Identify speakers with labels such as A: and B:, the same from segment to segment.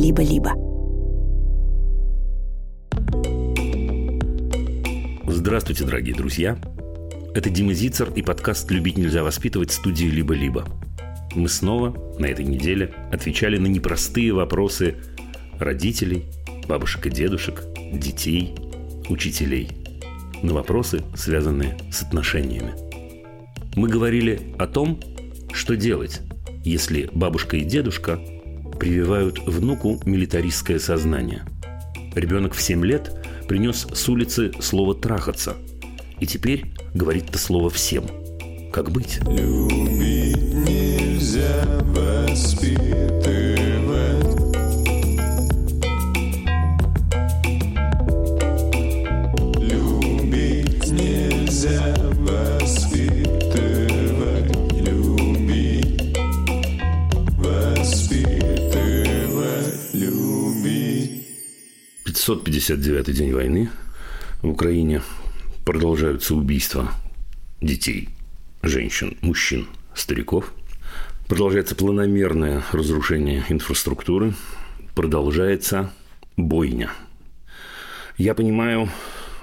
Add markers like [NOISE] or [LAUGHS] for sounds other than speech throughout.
A: «Либо-либо».
B: Здравствуйте, дорогие друзья! Это Дима Зицер и подкаст «Любить нельзя воспитывать» студии «Либо-либо». Мы снова на этой неделе отвечали на непростые вопросы родителей, бабушек и дедушек, детей, учителей. На вопросы, связанные с отношениями. Мы говорили о том, что делать, если бабушка и дедушка прививают внуку милитаристское сознание. Ребенок в 7 лет принес с улицы слово «трахаться», и теперь говорит это слово всем. Как быть? Любить нельзя воспитывать. 559 день войны в Украине. Продолжаются убийства детей, женщин, мужчин, стариков. Продолжается планомерное разрушение инфраструктуры. Продолжается бойня. Я понимаю,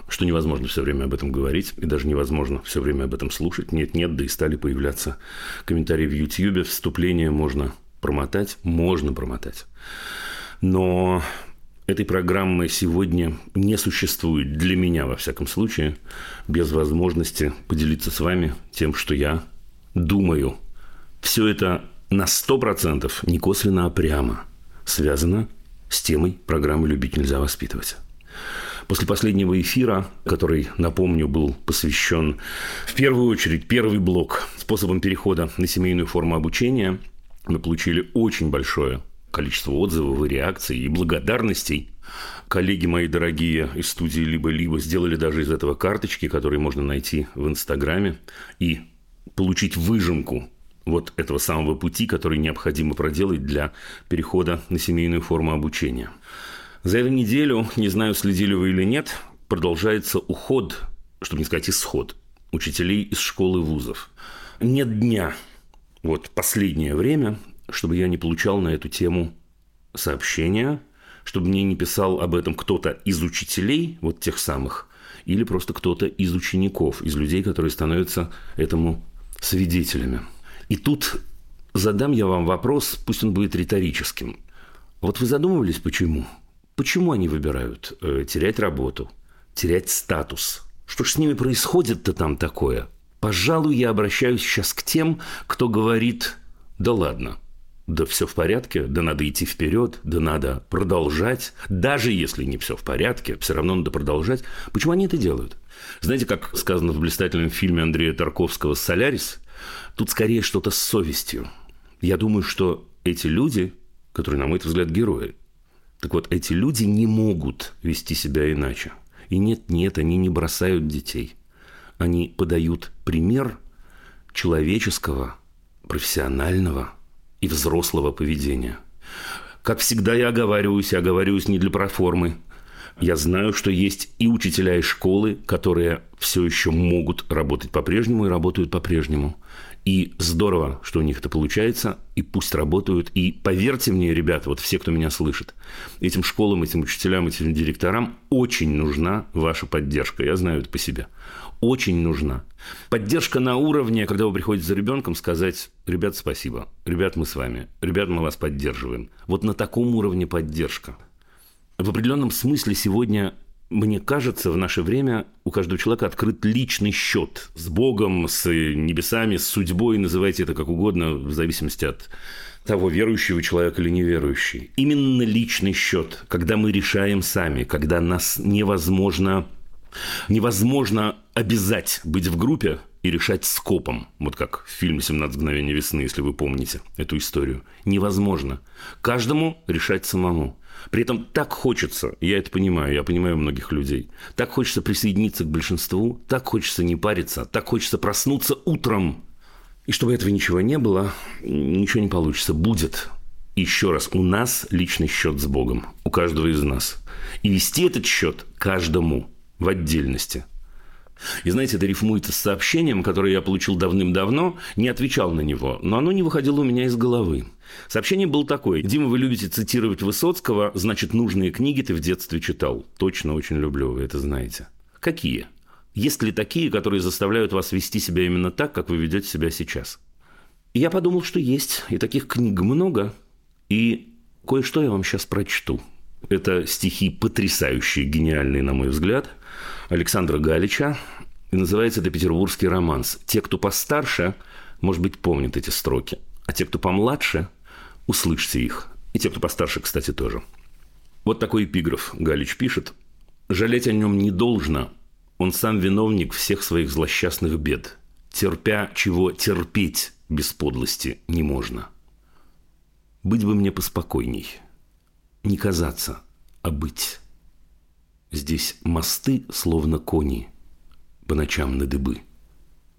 B: что невозможно все время об этом говорить, и даже невозможно все время об этом слушать. Нет-нет, да и стали появляться комментарии в YouTube, вступление можно промотать, можно промотать. Но этой программы сегодня не существует для меня, во всяком случае, без возможности поделиться с вами тем, что я думаю. Все это на 100% не косвенно, а прямо связано с темой программы «Любить нельзя воспитывать». После последнего эфира, который, напомню, был посвящен в первую очередь первый блок способом перехода на семейную форму обучения, мы получили очень большое количество отзывов и реакций и благодарностей. Коллеги мои дорогие из студии «Либо-либо» сделали даже из этого карточки, которые можно найти в Инстаграме, и получить выжимку вот этого самого пути, который необходимо проделать для перехода на семейную форму обучения. За эту неделю, не знаю, следили вы или нет, продолжается уход, чтобы не сказать исход, учителей из школы вузов. Нет дня, вот последнее время, чтобы я не получал на эту тему сообщения, чтобы мне не писал об этом кто-то из учителей, вот тех самых, или просто кто-то из учеников, из людей, которые становятся этому свидетелями. И тут задам я вам вопрос, пусть он будет риторическим. Вот вы задумывались, почему? Почему они выбирают э, терять работу, терять статус? Что ж с ними происходит-то там такое? Пожалуй, я обращаюсь сейчас к тем, кто говорит, да ладно, да все в порядке, да надо идти вперед, да надо продолжать. Даже если не все в порядке, все равно надо продолжать. Почему они это делают? Знаете, как сказано в блистательном фильме Андрея Тарковского «Солярис», тут скорее что-то с совестью. Я думаю, что эти люди, которые, на мой взгляд, герои, так вот, эти люди не могут вести себя иначе. И нет, нет, они не бросают детей. Они подают пример человеческого, профессионального и взрослого поведения. Как всегда я оговариваюсь, я оговариваюсь не для проформы. Я знаю, что есть и учителя из школы, которые все еще могут работать по-прежнему и работают по-прежнему. И здорово, что у них это получается, и пусть работают. И поверьте мне, ребята, вот все, кто меня слышит, этим школам, этим учителям, этим директорам очень нужна ваша поддержка. Я знаю это по себе. Очень нужна. Поддержка на уровне, когда вы приходите за ребенком, сказать, ребят, спасибо, ребят, мы с вами, ребят, мы вас поддерживаем. Вот на таком уровне поддержка. В определенном смысле сегодня мне кажется, в наше время у каждого человека открыт личный счет с Богом, с небесами, с судьбой, называйте это как угодно, в зависимости от того, верующего человека или неверующий. Именно личный счет, когда мы решаем сами, когда нас невозможно, невозможно обязать быть в группе и решать скопом. Вот как в фильме «17 мгновений весны», если вы помните эту историю. Невозможно. Каждому решать самому. При этом так хочется, я это понимаю, я понимаю многих людей, так хочется присоединиться к большинству, так хочется не париться, так хочется проснуться утром. И чтобы этого ничего не было, ничего не получится. Будет. Еще раз, у нас личный счет с Богом, у каждого из нас. И вести этот счет каждому в отдельности. И знаете, это рифмуется с сообщением, которое я получил давным-давно, не отвечал на него, но оно не выходило у меня из головы. Сообщение было такое. Дима, вы любите цитировать Высоцкого, значит, нужные книги ты в детстве читал. Точно очень люблю, вы это знаете. Какие? Есть ли такие, которые заставляют вас вести себя именно так, как вы ведете себя сейчас? И я подумал, что есть. И таких книг много. И кое-что я вам сейчас прочту. Это стихи потрясающие, гениальные, на мой взгляд, Александра Галича. И называется это «Петербургский романс». Те, кто постарше, может быть, помнят эти строки. А те, кто помладше, услышьте их. И те, кто постарше, кстати, тоже. Вот такой эпиграф Галич пишет. «Жалеть о нем не должно, он сам виновник всех своих злосчастных бед, терпя, чего терпеть без подлости не можно. Быть бы мне поспокойней, не казаться, а быть. Здесь мосты, словно кони, по ночам на дыбы.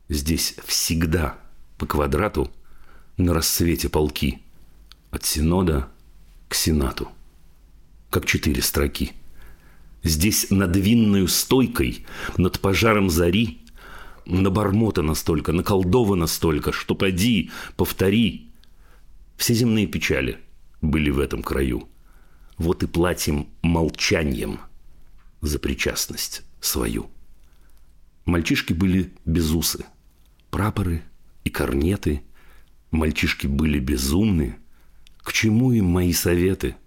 B: Здесь всегда по квадрату на рассвете полки от Синода к Сенату, как четыре строки – Здесь над винную стойкой, над пожаром зари, на бармота настолько, наколдовано столько, что поди, повтори. Все земные печали были в этом краю. Вот и платим молчанием за причастность свою. Мальчишки были безусы, прапоры и корнеты. Мальчишки были безумны. К чему им мои советы –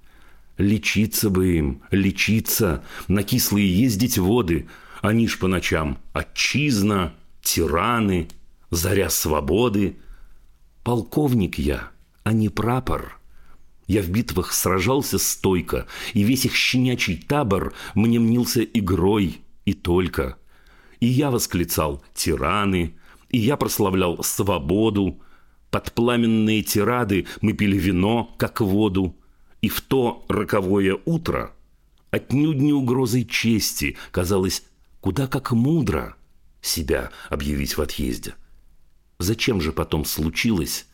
B: Лечиться бы им, лечиться, на кислые ездить воды. Они ж по ночам отчизна, тираны, заря свободы. Полковник я, а не прапор. Я в битвах сражался стойко, и весь их щенячий табор мне мнился игрой и только. И я восклицал «тираны», и я прославлял свободу. Под пламенные тирады мы пили вино, как воду – и в то роковое утро отнюдь не угрозой чести казалось куда как мудро себя объявить в отъезде. Зачем же потом случилось,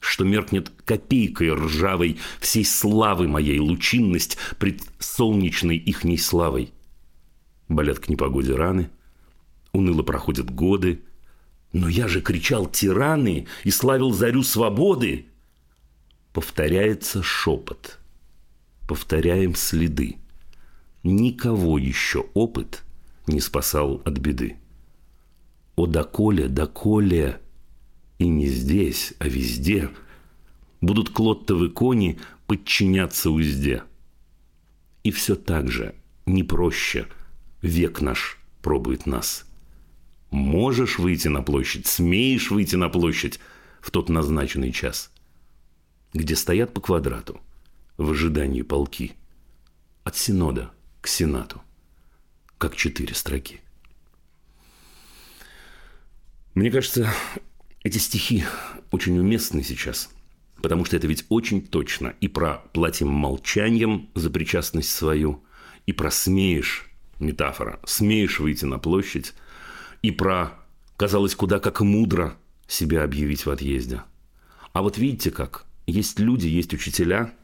B: что меркнет копейкой ржавой всей славы моей лучинность пред солнечной ихней славой? Болят к непогоде раны, уныло проходят годы, но я же кричал «Тираны!» и славил зарю свободы. Повторяется шепот. Повторяем следы. Никого еще опыт не спасал от беды. О, доколе, доколе, и не здесь, а везде будут клоттовы кони подчиняться узде. И все так же, не проще, век наш пробует нас. Можешь выйти на площадь, смеешь выйти на площадь в тот назначенный час – где стоят по квадрату, в ожидании полки, от Синода к Сенату, как четыре строки. Мне кажется, эти стихи очень уместны сейчас, потому что это ведь очень точно и про платим молчанием за причастность свою, и про смеешь, метафора, смеешь выйти на площадь, и про, казалось, куда как мудро себя объявить в отъезде. А вот видите как – есть люди, есть учителя,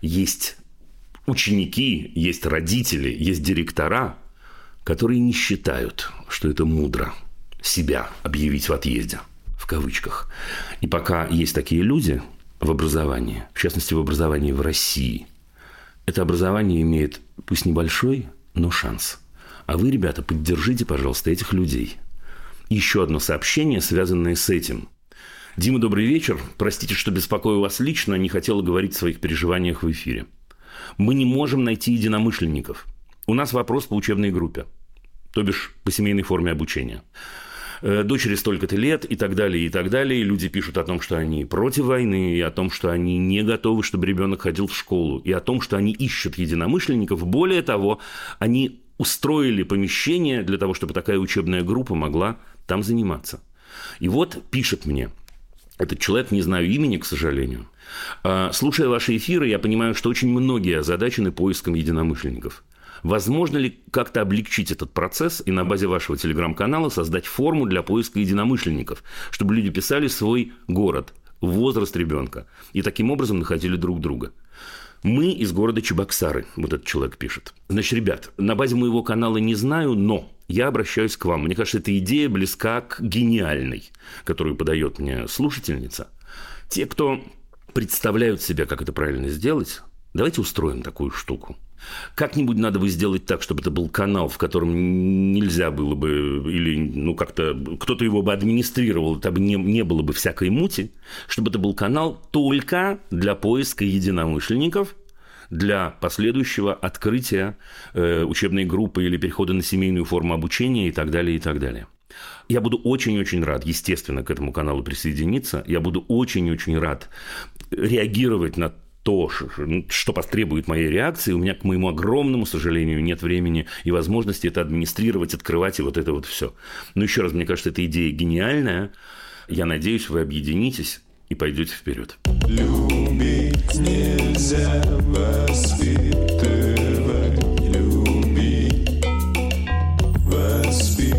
B: есть ученики, есть родители, есть директора, которые не считают, что это мудро себя объявить в отъезде, в кавычках. И пока есть такие люди в образовании, в частности в образовании в России, это образование имеет пусть небольшой, но шанс. А вы, ребята, поддержите, пожалуйста, этих людей. Еще одно сообщение, связанное с этим. Дима, добрый вечер. Простите, что беспокою вас лично, не хотела говорить о своих переживаниях в эфире. Мы не можем найти единомышленников. У нас вопрос по учебной группе, то бишь по семейной форме обучения. Э, дочери столько-то лет и так далее, и так далее. И люди пишут о том, что они против войны, и о том, что они не готовы, чтобы ребенок ходил в школу, и о том, что они ищут единомышленников. Более того, они устроили помещение для того, чтобы такая учебная группа могла там заниматься. И вот пишет мне – этот человек, не знаю имени, к сожалению. А, слушая ваши эфиры, я понимаю, что очень многие озадачены поиском единомышленников. Возможно ли как-то облегчить этот процесс и на базе вашего телеграм-канала создать форму для поиска единомышленников, чтобы люди писали свой город, возраст ребенка и таким образом находили друг друга? Мы из города Чебоксары, вот этот человек пишет. Значит, ребят, на базе моего канала не знаю, но я обращаюсь к вам. Мне кажется, эта идея близка к гениальной, которую подает мне слушательница. Те, кто представляют себе, как это правильно сделать, давайте устроим такую штуку. Как-нибудь надо бы сделать так, чтобы это был канал, в котором нельзя было бы, или ну как-то кто-то его бы администрировал, там не, не было бы всякой мути, чтобы это был канал только для поиска единомышленников, для последующего открытия э, учебной группы или перехода на семейную форму обучения и так далее, и так далее. Я буду очень-очень рад, естественно, к этому каналу присоединиться. Я буду очень-очень рад реагировать на то, ну, что потребует моей реакции, у меня, к моему огромному сожалению, нет времени и возможности это администрировать, открывать и вот это вот все. Но еще раз, мне кажется, эта идея гениальная. Я надеюсь, вы объединитесь и пойдете вперед.
C: Любить нельзя воспитывать, любить, воспитывать.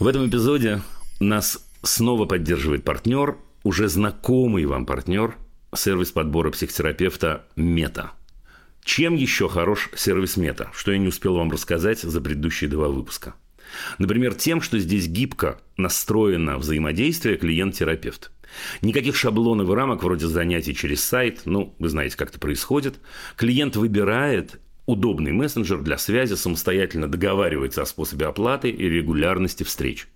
B: В этом эпизоде нас снова поддерживает партнер – уже знакомый вам партнер – сервис подбора психотерапевта «Мета». Чем еще хорош сервис «Мета», что я не успел вам рассказать за предыдущие два выпуска? Например, тем, что здесь гибко настроено взаимодействие клиент-терапевт. Никаких шаблонов и рамок вроде занятий через сайт, ну, вы знаете, как это происходит. Клиент выбирает удобный мессенджер для связи, самостоятельно договаривается о способе оплаты и регулярности встреч.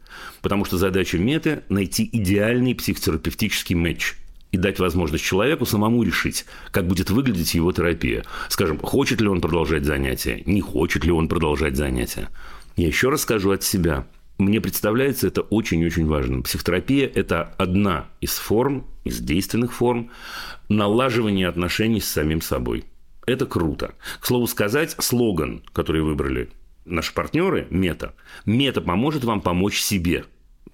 B: Потому что задача меты – найти идеальный психотерапевтический матч и дать возможность человеку самому решить, как будет выглядеть его терапия. Скажем, хочет ли он продолжать занятия, не хочет ли он продолжать занятия. Я еще раз скажу от себя. Мне представляется это очень-очень важным. Психотерапия – это одна из форм, из действенных форм налаживания отношений с самим собой – это круто. К слову сказать, слоган, который выбрали наши партнеры, мета, мета поможет вам помочь себе,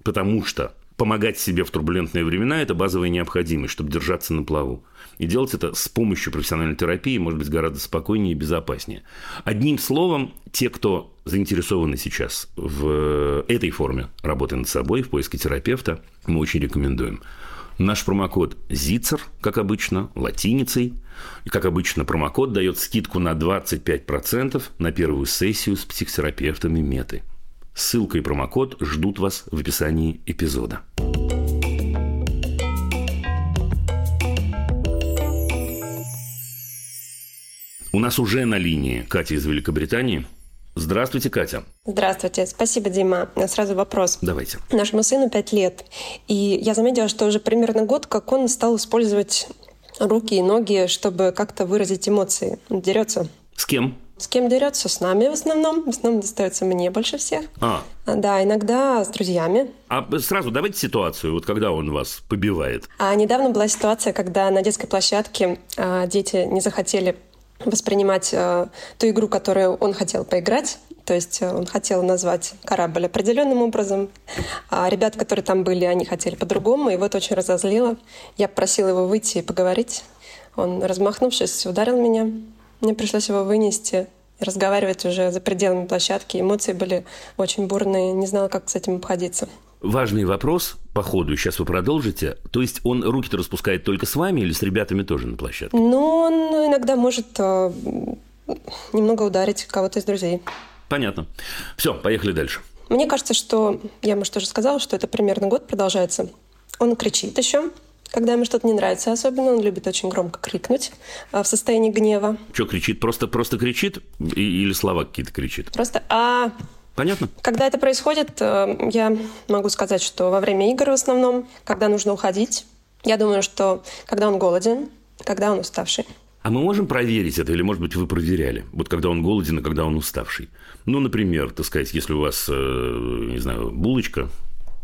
B: потому что помогать себе в турбулентные времена – это базовая необходимость, чтобы держаться на плаву. И делать это с помощью профессиональной терапии может быть гораздо спокойнее и безопаснее. Одним словом, те, кто заинтересованы сейчас в этой форме работы над собой, в поиске терапевта, мы очень рекомендуем. Наш промокод ЗИЦЕР, как обычно, латиницей. И, как обычно, промокод дает скидку на 25% на первую сессию с психотерапевтами Меты. Ссылка и промокод ждут вас в описании эпизода. У нас уже на линии Катя из Великобритании – Здравствуйте, Катя.
A: Здравствуйте. Спасибо, Дима. Сразу вопрос.
B: Давайте.
A: Нашему сыну 5 лет. И я заметила, что уже примерно год, как он стал использовать руки и ноги, чтобы как-то выразить эмоции. Он дерется.
B: С кем?
A: С кем дерется? С нами в основном. В основном достается мне больше всех.
B: А.
A: Да, иногда с друзьями.
B: А сразу давайте ситуацию, вот когда он вас побивает.
A: А недавно была ситуация, когда на детской площадке а, дети не захотели воспринимать э, ту игру, которую он хотел поиграть. То есть э, он хотел назвать корабль определенным образом. А ребята, которые там были, они хотели по-другому. И вот очень разозлило. Я попросила его выйти и поговорить. Он, размахнувшись, ударил меня. Мне пришлось его вынести и разговаривать уже за пределами площадки. Эмоции были очень бурные. Не знала, как с этим обходиться.
B: Важный вопрос по ходу, сейчас вы продолжите. То есть он руки-то распускает только с вами или с ребятами тоже на площадке?
A: Ну, он иногда может э, немного ударить кого-то из друзей.
B: Понятно. Все, поехали дальше.
A: Мне кажется, что, я, может, тоже сказала, что это примерно год продолжается. Он кричит еще, когда ему что-то не нравится особенно, он любит очень громко крикнуть э, в состоянии гнева.
B: Что кричит? Просто, просто кричит? И, или слова какие-то кричит?
A: Просто «а»,
B: Понятно.
A: Когда это происходит, э, я могу сказать, что во время игр в основном, когда нужно уходить, я думаю, что когда он голоден, когда он уставший.
B: А мы можем проверить это, или, может быть, вы проверяли? Вот когда он голоден, и когда он уставший. Ну, например, так сказать, если у вас, э, не знаю, булочка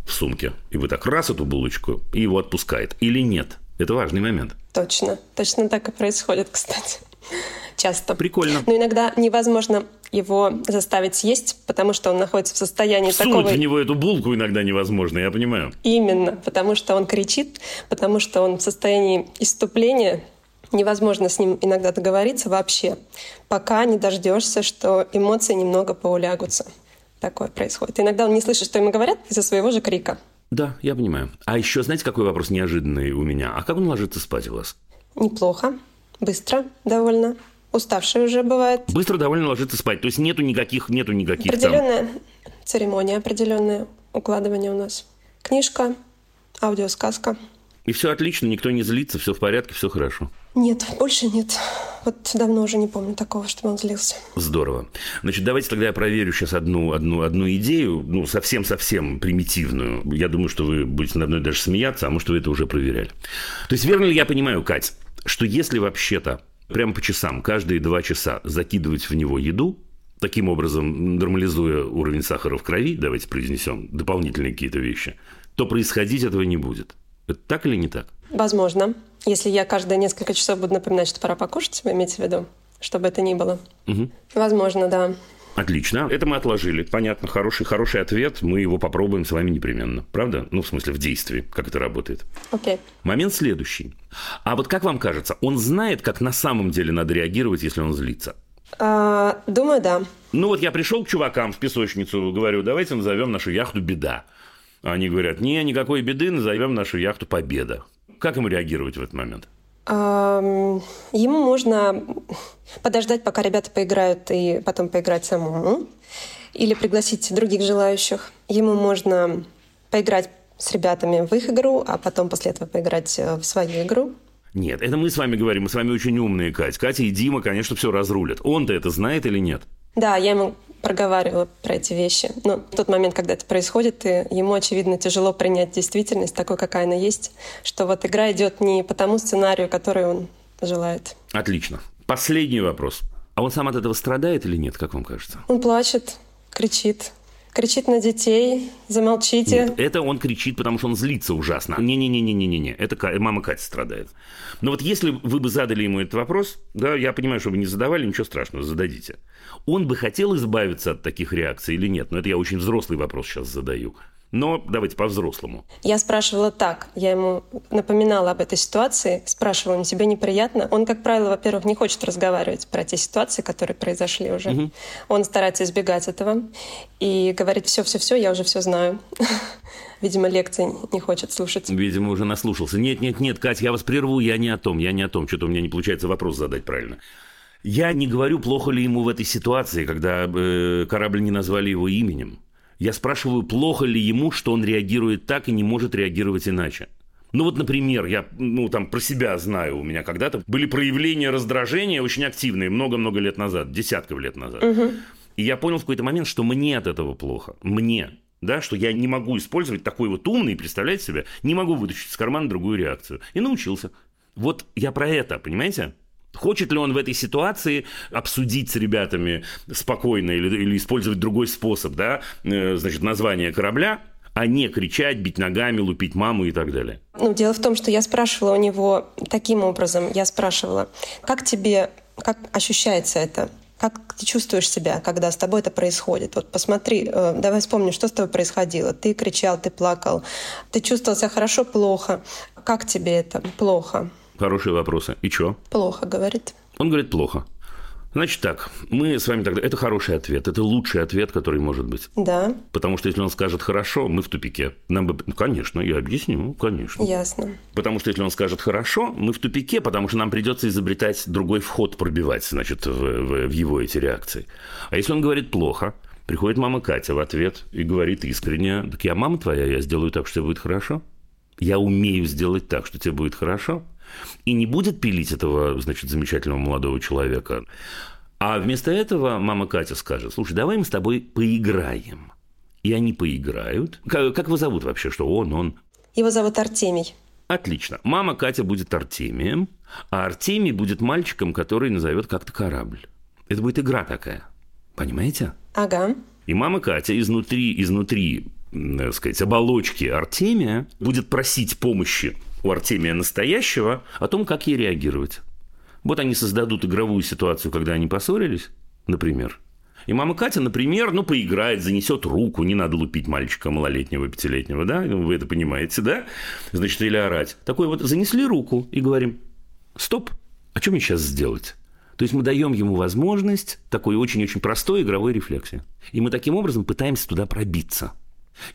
B: в сумке, и вы так раз эту булочку, и его отпускает, или нет. Это важный момент.
A: Точно. Точно так и происходит, [LAUGHS] кстати. [LAUGHS] Часто.
B: Прикольно.
A: Но иногда невозможно его заставить съесть, потому что он находится в состоянии
B: Всунуть
A: такого...
B: в него эту булку иногда невозможно, я понимаю.
A: Именно, потому что он кричит, потому что он в состоянии иступления, невозможно с ним иногда договориться вообще, пока не дождешься, что эмоции немного поулягутся. Такое происходит. Иногда он не слышит, что ему говорят из-за своего же крика.
B: Да, я понимаю. А еще знаете, какой вопрос неожиданный у меня? А как он ложится спать у вас?
A: Неплохо, быстро довольно уставший уже бывает.
B: Быстро довольно ложится спать. То есть нету никаких, нету никаких
A: Определенная
B: там...
A: церемония, определенное укладывание у нас. Книжка, аудиосказка.
B: И все отлично, никто не злится, все в порядке, все хорошо.
A: Нет, больше нет. Вот давно уже не помню такого, чтобы он злился.
B: Здорово. Значит, давайте тогда я проверю сейчас одну, одну, одну идею, ну, совсем-совсем примитивную. Я думаю, что вы будете надо мной даже смеяться, а может, вы это уже проверяли. То есть, верно ли я понимаю, Кать, что если вообще-то прямо по часам, каждые два часа закидывать в него еду, таким образом нормализуя уровень сахара в крови, давайте произнесем дополнительные какие-то вещи, то происходить этого не будет. Это так или не так?
A: Возможно. Если я каждые несколько часов буду напоминать, что пора покушать, вы имеете в виду? Чтобы это ни было.
B: Угу.
A: Возможно, да.
B: Отлично. Это мы отложили. Понятно. Хороший, хороший ответ. Мы его попробуем с вами непременно. Правда? Ну, в смысле, в действии, как это работает.
A: Окей.
B: Момент следующий. А вот как вам кажется, он знает, как на самом деле надо реагировать, если он злится?
A: А, думаю, да.
B: Ну вот я пришел к чувакам в песочницу, говорю, давайте назовем нашу яхту «Беда». Они говорят, не, никакой беды, назовем нашу яхту «Победа». Как ему реагировать в этот момент?
A: Ему можно подождать, пока ребята поиграют, и потом поиграть самому. Или пригласить других желающих. Ему можно поиграть с ребятами в их игру, а потом после этого поиграть э, в свою игру.
B: Нет, это мы с вами говорим, мы с вами очень умные, Кать. Катя и Дима, конечно, все разрулят. Он-то это знает или нет?
A: Да, я ему проговаривала про эти вещи. Но в тот момент, когда это происходит, и ему, очевидно, тяжело принять действительность такой, какая она есть, что вот игра идет не по тому сценарию, который он желает.
B: Отлично. Последний вопрос. А он сам от этого страдает или нет, как вам кажется?
A: Он плачет, кричит. Кричит на детей, замолчите.
B: Нет, это он кричит, потому что он злится ужасно. Не-не-не-не-не-не, это Ка- мама Катя страдает. Но вот если вы бы задали ему этот вопрос, да, я понимаю, что вы не задавали, ничего страшного, зададите. Он бы хотел избавиться от таких реакций или нет? Но это я очень взрослый вопрос сейчас задаю. Но давайте по-взрослому.
A: Я спрашивала так. Я ему напоминала об этой ситуации, спрашивала, тебе неприятно? Он, как правило, во-первых, не хочет разговаривать про те ситуации, которые произошли уже. Он старается избегать этого и говорит, все-все-все, я уже все знаю. [LAUGHS] Видимо, лекции не хочет слушать.
B: Видимо, уже наслушался. Нет, нет, нет, Катя, я вас прерву, я не о том, я не о том. Что-то у меня не получается вопрос задать правильно. Я не говорю, плохо ли ему в этой ситуации, когда э, корабль не назвали его именем. Я спрашиваю, плохо ли ему, что он реагирует так и не может реагировать иначе. Ну вот, например, я ну, там про себя знаю, у меня когда-то были проявления раздражения очень активные много-много лет назад, десятков лет назад. И я понял в какой-то момент, что мне от этого плохо. Мне. Да, что я не могу использовать такой вот умный, представляете себе, не могу вытащить из кармана другую реакцию. И научился. Вот я про это, понимаете? Хочет ли он в этой ситуации обсудить с ребятами спокойно или, или использовать другой способ, да, э, значит, название корабля, а не кричать, бить ногами, лупить маму и так далее?
A: Ну, дело в том, что я спрашивала у него таким образом. Я спрашивала, как тебе, как ощущается это? Как ты чувствуешь себя, когда с тобой это происходит? Вот посмотри, э, давай вспомним, что с тобой происходило. Ты кричал, ты плакал, ты чувствовал себя хорошо, плохо. Как тебе это? Плохо.
B: Хорошие вопросы. И что?
A: Плохо, говорит.
B: Он говорит плохо. Значит так, мы с вами тогда... Это хороший ответ, это лучший ответ, который может быть.
A: Да,
B: Потому что если он скажет «хорошо», мы в тупике. Нам бы... Ну, конечно, я объясню, конечно.
A: ясно.
B: Потому что если он скажет «хорошо», мы в тупике, потому что нам придется изобретать другой вход, пробивать, значит, в, в- в его эти реакции. А если он говорит «плохо», приходит мама Катя в ответ и говорит искренне, так я мама твоя, я сделаю так, что тебе будет хорошо. Я умею сделать так, что тебе будет хорошо. И не будет пилить этого, значит, замечательного молодого человека. А вместо этого мама Катя скажет, слушай, давай мы с тобой поиграем. И они поиграют. Как, как его зовут вообще, что он, он?
A: Его зовут Артемий.
B: Отлично. Мама Катя будет Артемием, а Артемий будет мальчиком, который назовет как-то корабль. Это будет игра такая. Понимаете?
A: Ага.
B: И мама Катя изнутри, изнутри, так сказать, оболочки Артемия будет просить помощи у Артемия настоящего о том, как ей реагировать. Вот они создадут игровую ситуацию, когда они поссорились, например. И мама Катя, например, ну, поиграет, занесет руку, не надо лупить мальчика малолетнего, пятилетнего, да, Ну, вы это понимаете, да? Значит, или орать. Такой вот, занесли руку и говорим, стоп, а что мне сейчас сделать? То есть мы даем ему возможность такой очень-очень простой игровой рефлексии. И мы таким образом пытаемся туда пробиться.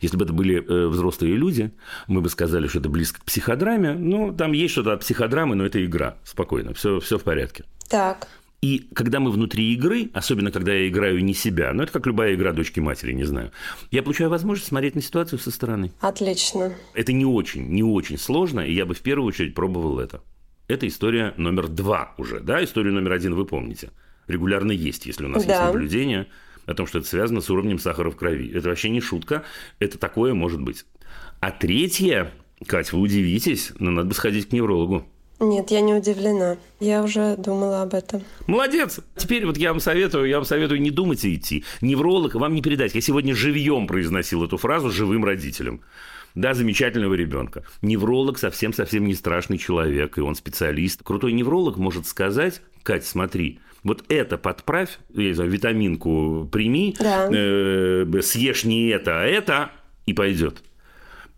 B: Если бы это были э, взрослые люди, мы бы сказали, что это близко к психодраме. Ну, там есть что-то от психодрамы, но это игра. Спокойно, все, все в порядке.
A: Так.
B: И когда мы внутри игры, особенно когда я играю не себя, ну это как любая игра дочки матери, не знаю, я получаю возможность смотреть на ситуацию со стороны.
A: Отлично.
B: Это не очень, не очень сложно, и я бы в первую очередь пробовал это. Это история номер два уже, да? Историю номер один вы помните. Регулярно есть, если у нас
A: Да.
B: есть наблюдение о том, что это связано с уровнем сахара в крови. Это вообще не шутка, это такое может быть. А третье, Кать, вы удивитесь, но надо бы сходить к неврологу.
A: Нет, я не удивлена. Я уже думала об этом.
B: Молодец. Теперь вот я вам советую, я вам советую не думать и идти. Невролог вам не передать. Я сегодня живьем произносил эту фразу живым родителям. Да, замечательного ребенка. Невролог совсем-совсем не страшный человек, и он специалист. Крутой невролог может сказать, Кать, смотри, вот это подправь, я знаю, витаминку прими,
A: Да.
B: э, съешь не это, а это, и пойдет.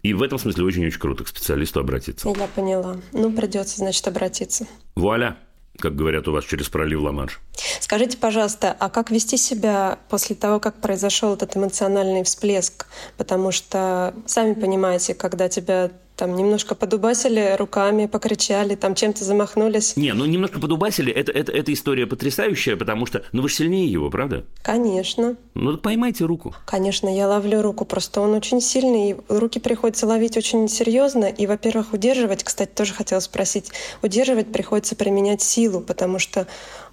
B: И в этом смысле очень-очень круто к специалисту обратиться.
A: Я поняла. Ну, придется, значит, обратиться.
B: Вуаля, как говорят у вас через пролив Ла-Манш.
A: Скажите, пожалуйста, а как вести себя после того, как произошел этот эмоциональный всплеск? Потому что, сами понимаете, когда тебя там немножко подубасили руками, покричали, там чем-то замахнулись.
B: Не, ну немножко подубасили, это, это, эта история потрясающая, потому что, ну вы же сильнее его, правда?
A: Конечно.
B: Ну так поймайте руку.
A: Конечно, я ловлю руку, просто он очень сильный, и руки приходится ловить очень серьезно. И, во-первых, удерживать, кстати, тоже хотела спросить, удерживать приходится применять силу, потому что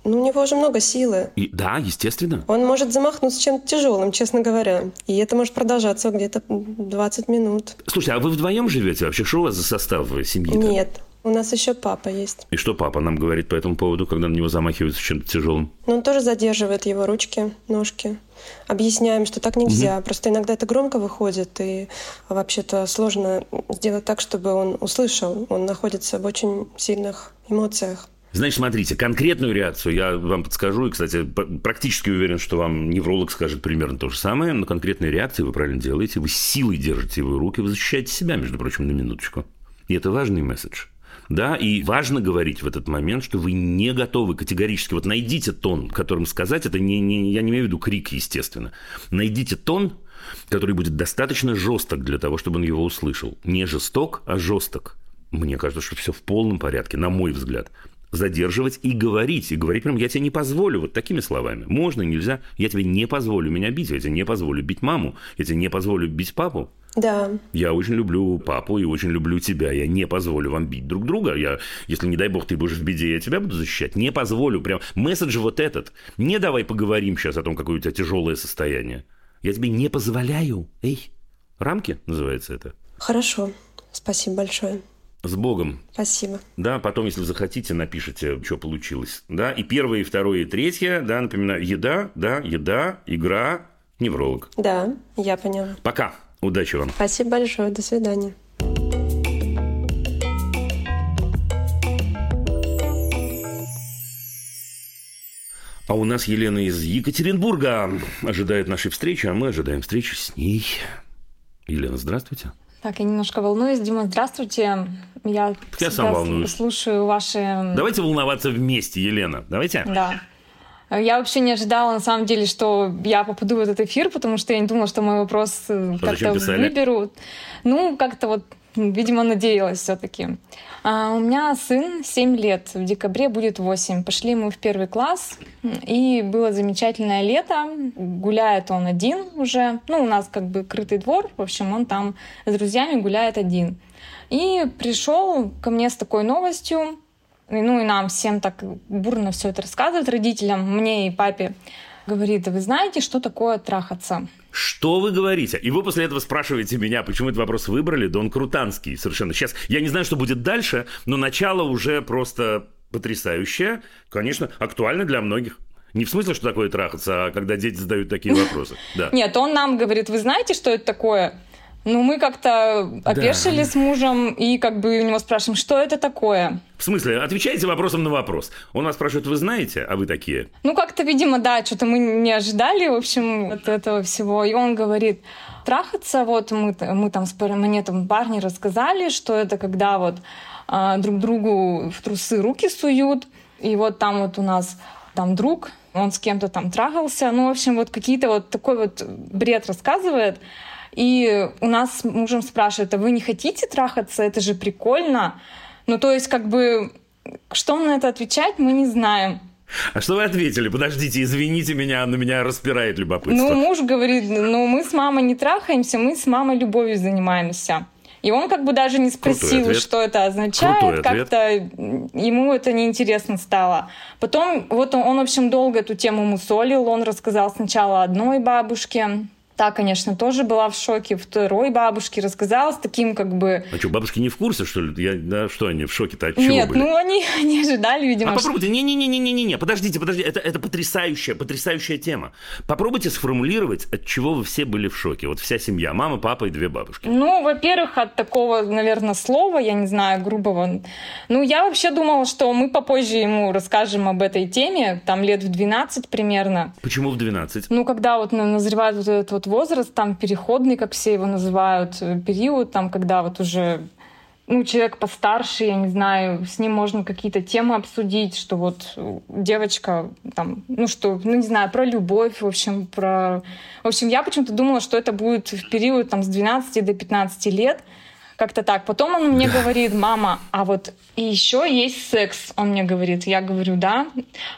A: ну, у него уже много силы.
B: И, да, естественно.
A: Он может замахнуться чем-то тяжелым, честно говоря. И это может продолжаться где-то 20 минут.
B: Слушайте, а вы вдвоем живете вообще? Что у вас за состав семьи?
A: Нет, у нас еще папа есть.
B: И что папа нам говорит по этому поводу, когда на него замахиваются чем-то тяжелым?
A: Но он тоже задерживает его ручки, ножки. Объясняем, что так нельзя. Просто иногда это громко выходит, и вообще-то сложно сделать так, чтобы он услышал. Он находится в очень сильных эмоциях.
B: Значит, смотрите, конкретную реакцию я вам подскажу, и, кстати, практически уверен, что вам невролог скажет примерно то же самое, но конкретные реакции вы правильно делаете, вы силой держите его руки, вы защищаете себя, между прочим, на минуточку. И это важный месседж. Да, и важно говорить в этот момент, что вы не готовы категорически. Вот найдите тон, которым сказать, это не, не, я не имею в виду крик, естественно. Найдите тон, который будет достаточно жесток для того, чтобы он его услышал. Не жесток, а жесток. Мне кажется, что все в полном порядке, на мой взгляд. Задерживать и говорить. И говорить прям, я тебе не позволю, вот такими словами. Можно, нельзя. Я тебе не позволю меня бить, я тебе не позволю бить маму, я тебе не позволю бить папу.
A: Да,
B: Я очень люблю папу и очень люблю тебя. Я не позволю вам бить друг друга. Я, если, не дай бог, ты будешь в беде, я тебя буду защищать. Не позволю. Прям месседж вот этот. Не давай поговорим сейчас о том, какое у тебя тяжелое состояние. Я тебе не позволяю. Эй, рамки называется это.
A: хорошо. Спасибо большое.
B: С Богом.
A: Спасибо.
B: Да, потом, если захотите, напишите, что получилось. Да, и первое, и второе, и третье, да, напоминаю, еда, да, еда, игра, невролог.
A: Да, я поняла.
B: Пока. Удачи вам.
A: Спасибо большое. До свидания.
B: А у нас Елена из Екатеринбурга ожидает нашей встречи, а мы ожидаем встречи с ней. Елена, здравствуйте.
D: Так, я немножко волнуюсь. Дима, здравствуйте. Я,
B: Я сам волнуюсь.
D: слушаю ваши...
B: Давайте волноваться вместе, Елена. Давайте.
D: Да. Я вообще не ожидала, на самом деле, что я попаду в этот эфир, потому что я не думала, что мой вопрос
B: А
D: как-то выберут. Ну, как-то вот, [LAUGHS] видимо, надеялась все-таки. у меня сын 7 лет, в декабре будет 8. Пошли мы в первый класс, и было замечательное лето. Гуляет он один уже. Ну, у нас как бы крытый двор, в общем, он там с друзьями гуляет один. И пришел ко мне с такой новостью, ну и нам всем так бурно все это рассказывает родителям, мне и папе. Говорит, вы знаете, что такое трахаться?
B: Что вы говорите? И вы после этого спрашиваете меня, почему этот вопрос выбрали? Да он крутанский совершенно. Сейчас я не знаю, что будет дальше, но начало уже просто потрясающее. Конечно, актуально для многих. Не в смысле, что такое трахаться, а когда дети задают такие вопросы. Да.
D: Нет, он нам говорит, вы знаете, что это такое? Ну, мы как-то опешили с мужем и как бы у него спрашиваем, что это такое?
B: В смысле, отвечайте вопросом на вопрос. Он вас спрашивает, вы знаете, а вы такие?
D: Ну, как-то, видимо, да, что-то мы не ожидали, в общем, от этого всего. И он говорит, трахаться, вот мы, мы там, мне там парни рассказали, что это когда вот а, друг другу в трусы руки суют, и вот там вот у нас там друг, он с кем-то там трахался, ну, в общем, вот какие-то вот такой вот бред рассказывает. И у нас с мужем спрашивают, а вы не хотите трахаться? Это же прикольно. Ну, то есть, как бы, что на это отвечать, мы не знаем.
B: А что вы ответили? Подождите, извините меня, на меня распирает любопытство.
D: Ну, муж говорит, ну, мы с мамой не трахаемся, мы с мамой любовью занимаемся. И он как бы даже не спросил, что это означает, как-то ему это неинтересно стало. Потом вот он, он, в общем, долго эту тему мусолил, он рассказал сначала одной бабушке, Та, конечно, тоже была в шоке. Второй бабушке рассказала с таким как бы...
B: А что, бабушки не в курсе, что ли? Я, да, что они в шоке-то? От чего
D: Нет,
B: были?
D: ну они [LAUGHS] не ожидали, видимо.
B: А попробуйте, не-не-не-не-не-не, подождите, подождите, это, это потрясающая, потрясающая тема. Попробуйте сформулировать, от чего вы все были в шоке. Вот вся семья, мама, папа и две бабушки.
D: Ну, во-первых, от такого, наверное, слова, я не знаю, грубого. Ну, я вообще думала, что мы попозже ему расскажем об этой теме, там лет в 12 примерно.
B: Почему в 12?
D: Ну, когда вот на- назревает вот этот вот возраст, там переходный, как все его называют, э, период, там, когда вот уже ну, человек постарше, я не знаю, с ним можно какие-то темы обсудить, что вот э, девочка там, ну что, ну не знаю, про любовь, в общем, про... В общем, я почему-то думала, что это будет в период там с 12 до 15 лет, как-то так. Потом он мне говорит, мама, а вот и еще есть секс, он мне говорит. Я говорю, да.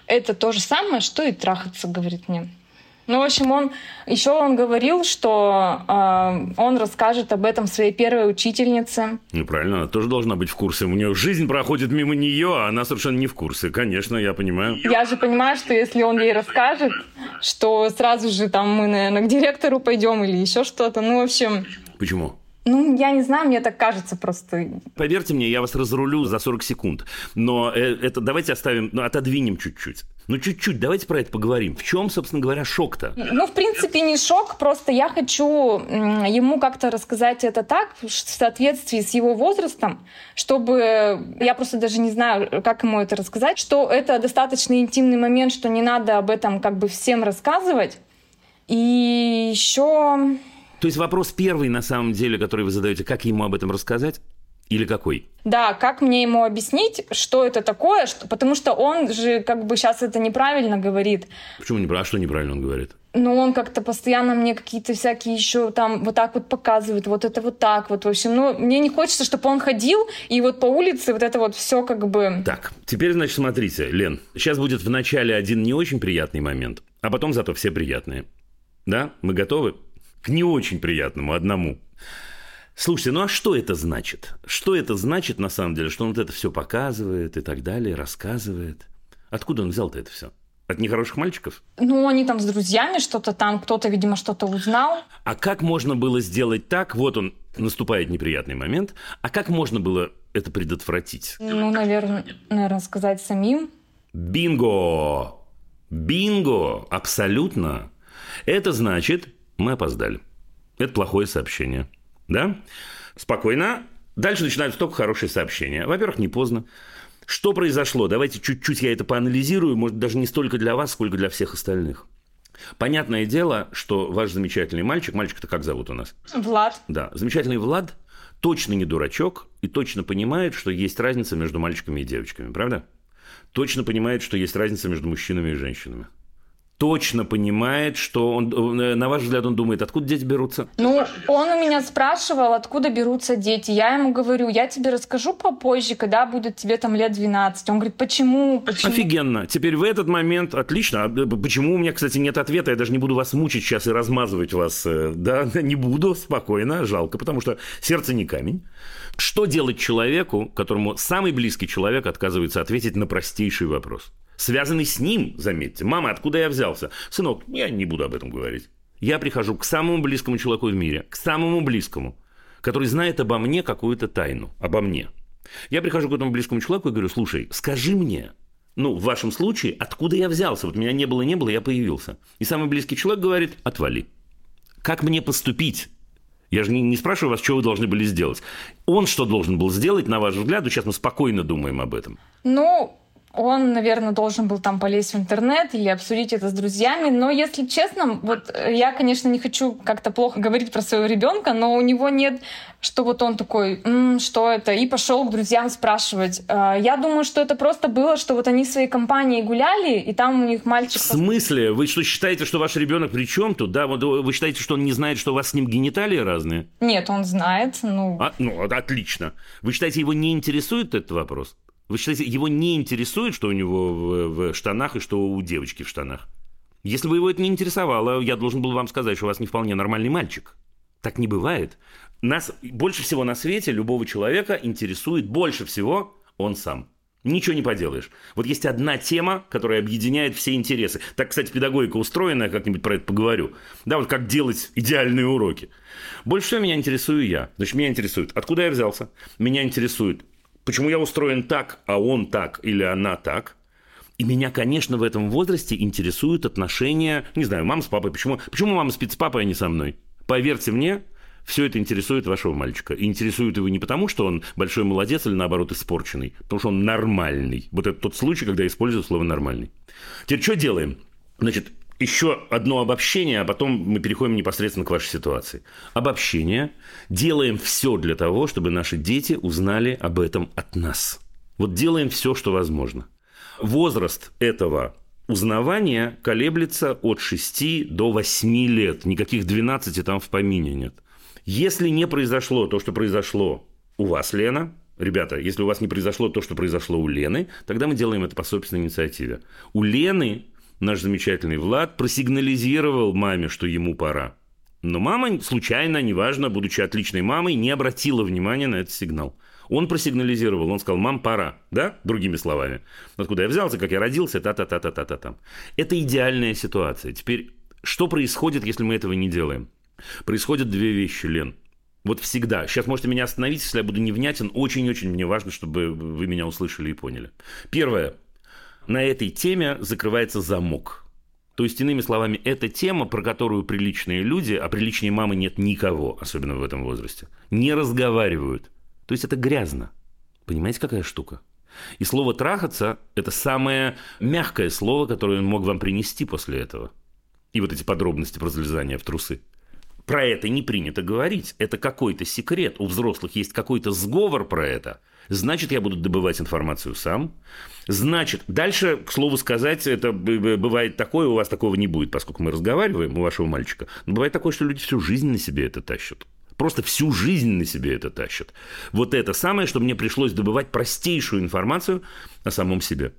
D: Это то же самое, что и трахаться, говорит мне. Ну, в общем, он еще он говорил, что э, он расскажет об этом своей первой учительнице.
B: Ну, правильно, она тоже должна быть в курсе. У нее жизнь проходит мимо нее, а она совершенно не в курсе. Конечно, я понимаю.
D: Я же понимаю, что если он ей расскажет, что сразу же там мы, наверное, к директору пойдем или еще что-то. Ну, в общем,
B: Почему?
D: ну, я не знаю, мне так кажется просто.
B: Поверьте мне, я вас разрулю за 40 секунд. Но э, это давайте оставим, ну, отодвинем чуть-чуть. Ну, чуть-чуть, давайте про это поговорим. В чем, собственно говоря, шок-то?
D: Ну, в принципе, не шок, просто я хочу ему как-то рассказать это так, в соответствии с его возрастом, чтобы, я просто даже не знаю, как ему это рассказать, что это достаточно интимный момент, что не надо об этом как бы всем рассказывать. И еще...
B: То есть вопрос первый, на самом деле, который вы задаете, как ему об этом рассказать? Или какой?
D: Да, как мне ему объяснить, что это такое, что... потому что он же как бы сейчас это неправильно говорит.
B: Почему неправильно? А что неправильно он говорит?
D: Но он как-то постоянно мне какие-то всякие еще там вот так вот показывает, вот это вот так вот. В общем, ну, мне не хочется, чтобы он ходил, и вот по улице вот это вот все как бы...
B: Так, теперь, значит, смотрите, Лен, сейчас будет в начале один не очень приятный момент, а потом зато все приятные. Да? Мы готовы? К не очень приятному одному. Слушайте, ну а что это значит? Что это значит на самом деле, что он вот это все показывает и так далее, рассказывает? Откуда он взял-то это все? От нехороших мальчиков?
D: Ну, они там с друзьями что-то там, кто-то, видимо, что-то узнал.
B: А как можно было сделать так? Вот он, наступает неприятный момент. А как можно было это предотвратить?
D: Ну, наверное, наверное, сказать самим.
B: Бинго! Бинго! Абсолютно. Это значит, мы опоздали. Это плохое сообщение. Да? Спокойно. Дальше начинаются только хорошие сообщения. Во-первых, не поздно. Что произошло? Давайте чуть-чуть я это поанализирую, может, даже не столько для вас, сколько для всех остальных. Понятное дело, что ваш замечательный мальчик, мальчик-то как зовут у нас?
D: Влад.
B: Да, замечательный Влад точно не дурачок и точно понимает, что есть разница между мальчиками и девочками, правда? Точно понимает, что есть разница между мужчинами и женщинами. Точно понимает, что он, э, на ваш взгляд, он думает, откуда дети берутся?
D: Ну, он у меня спрашивал, откуда берутся дети. Я ему говорю, я тебе расскажу попозже, когда будет тебе там лет 12. Он говорит, почему? Почему?
B: Офигенно. Теперь в этот момент отлично. А, э, Почему у меня, кстати, нет ответа? Я даже не буду вас мучить сейчас и размазывать вас. э, Да, [LAUGHS] не буду, спокойно, жалко, потому что сердце не камень. Что делать человеку, которому самый близкий человек отказывается ответить на простейший вопрос? Связанный с ним, заметьте. Мама, откуда я взялся? Сынок, я не буду об этом говорить. Я прихожу к самому близкому человеку в мире, к самому близкому, который знает обо мне какую-то тайну, обо мне. Я прихожу к этому близкому человеку и говорю, слушай, скажи мне, ну, в вашем случае, откуда я взялся? Вот меня не было, не было, я появился. И самый близкий человек говорит, отвали. Как мне поступить? Я же не, не спрашиваю вас, что вы должны были сделать. Он что должен был сделать, на ваш взгляд? Вот Сейчас мы спокойно думаем об этом.
D: Ну, он, наверное, должен был там полезть в интернет или обсудить это с друзьями. Но, если честно, вот э, я, конечно, не хочу как-то плохо говорить про своего ребенка, но у него нет, что вот он такой, «М, что это, и пошел к друзьям спрашивать. А, Я думаю, что это просто было, что вот они в своей компании гуляли, и там у них
B: В
D: мальчик...
B: смысле? Вы что, считаете, что ваш ребенок при чем тут? Да, вот вы считаете, что он не знает, что у вас с ним гениталии разные?
D: Нет, он знает, ну...
B: А, ну, вот отлично. Вы считаете, его не интересует этот вопрос? Вы считаете, его не интересует, что у него в, в штанах и что у девочки в штанах? Если бы его это не интересовало, я должен был вам сказать, что у вас не вполне нормальный мальчик. Так не бывает. Нас больше всего на свете любого человека интересует больше всего он сам. Ничего не поделаешь. Вот есть одна тема, которая объединяет все интересы. Так, кстати, педагогика устроена, я как-нибудь про это поговорю. Да, вот как делать идеальные уроки. Больше всего меня интересую я. Значит, меня интересует, откуда я взялся. Меня интересует, почему я устроен так, а он так или она так. И меня, конечно, в этом возрасте интересуют отношения, не знаю, мама с папой. Почему, почему мама спит с папой, а не со мной? Поверьте мне, все это интересует вашего мальчика. И интересует его не потому, что он большой молодец или, наоборот, испорченный, потому что он нормальный. Вот это тот случай, когда я использую слово «нормальный». Теперь что делаем? Значит, еще одно обобщение, а потом мы переходим непосредственно к вашей ситуации. Обобщение. Делаем все для того, чтобы наши дети узнали об этом от нас. Вот делаем все, что возможно. Возраст этого узнавания колеблется от 6 до 8 лет. Никаких 12 там в помине нет. Если не произошло то, что произошло у вас, Лена, ребята, если у вас не произошло то, что произошло у Лены, тогда мы делаем это по собственной инициативе. У Лены наш замечательный Влад просигнализировал маме, что ему пора. Но мама случайно, неважно, будучи отличной мамой, не обратила внимания на этот сигнал. Он просигнализировал, он сказал, мам, пора, да, другими словами. Откуда я взялся, как я родился, та-та-та-та-та-та. Это идеальная ситуация. Теперь, что происходит, если мы этого не делаем? Происходят две вещи, Лен. Вот всегда. Сейчас можете меня остановить, если я буду невнятен. Очень-очень мне важно, чтобы вы меня услышали и поняли. Первое. На этой теме закрывается замок. То есть, иными словами, эта тема, про которую приличные люди, а приличнее мамы нет никого, особенно в этом возрасте, не разговаривают. То есть, это грязно. Понимаете, какая штука? И слово «трахаться» – это самое мягкое слово, которое он мог вам принести после этого. И вот эти подробности про залезание в трусы – про это не принято говорить. Это какой-то секрет. У взрослых есть какой-то сговор про это. Значит, я буду добывать информацию сам. Значит, дальше, к слову сказать, это бывает такое, у вас такого не будет, поскольку мы разговариваем, у вашего мальчика. Но бывает такое, что люди всю жизнь на себе это тащат. Просто всю жизнь на себе это тащат. Вот это самое, что мне пришлось добывать простейшую информацию о самом себе.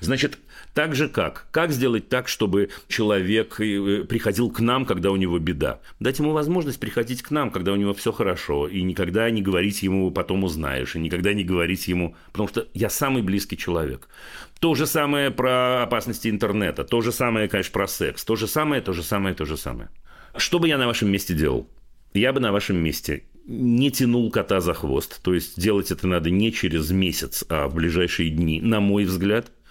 B: Значит, так же как? Как сделать так, чтобы человек э, приходил к нам, когда у него беда? Дать ему возможность приходить к нам, когда у него все хорошо, и никогда не говорить ему «потом узнаешь», и никогда не говорить ему, потому что я самый близкий человек. То же самое про опасности интернета, то же самое, конечно, про секс, то же самое, то же самое, то же самое. Что бы я на вашем месте делал? Я бы на вашем месте не тянул кота за хвост. То есть делать это надо не через месяц, а в ближайшие дни, на мой взгляд –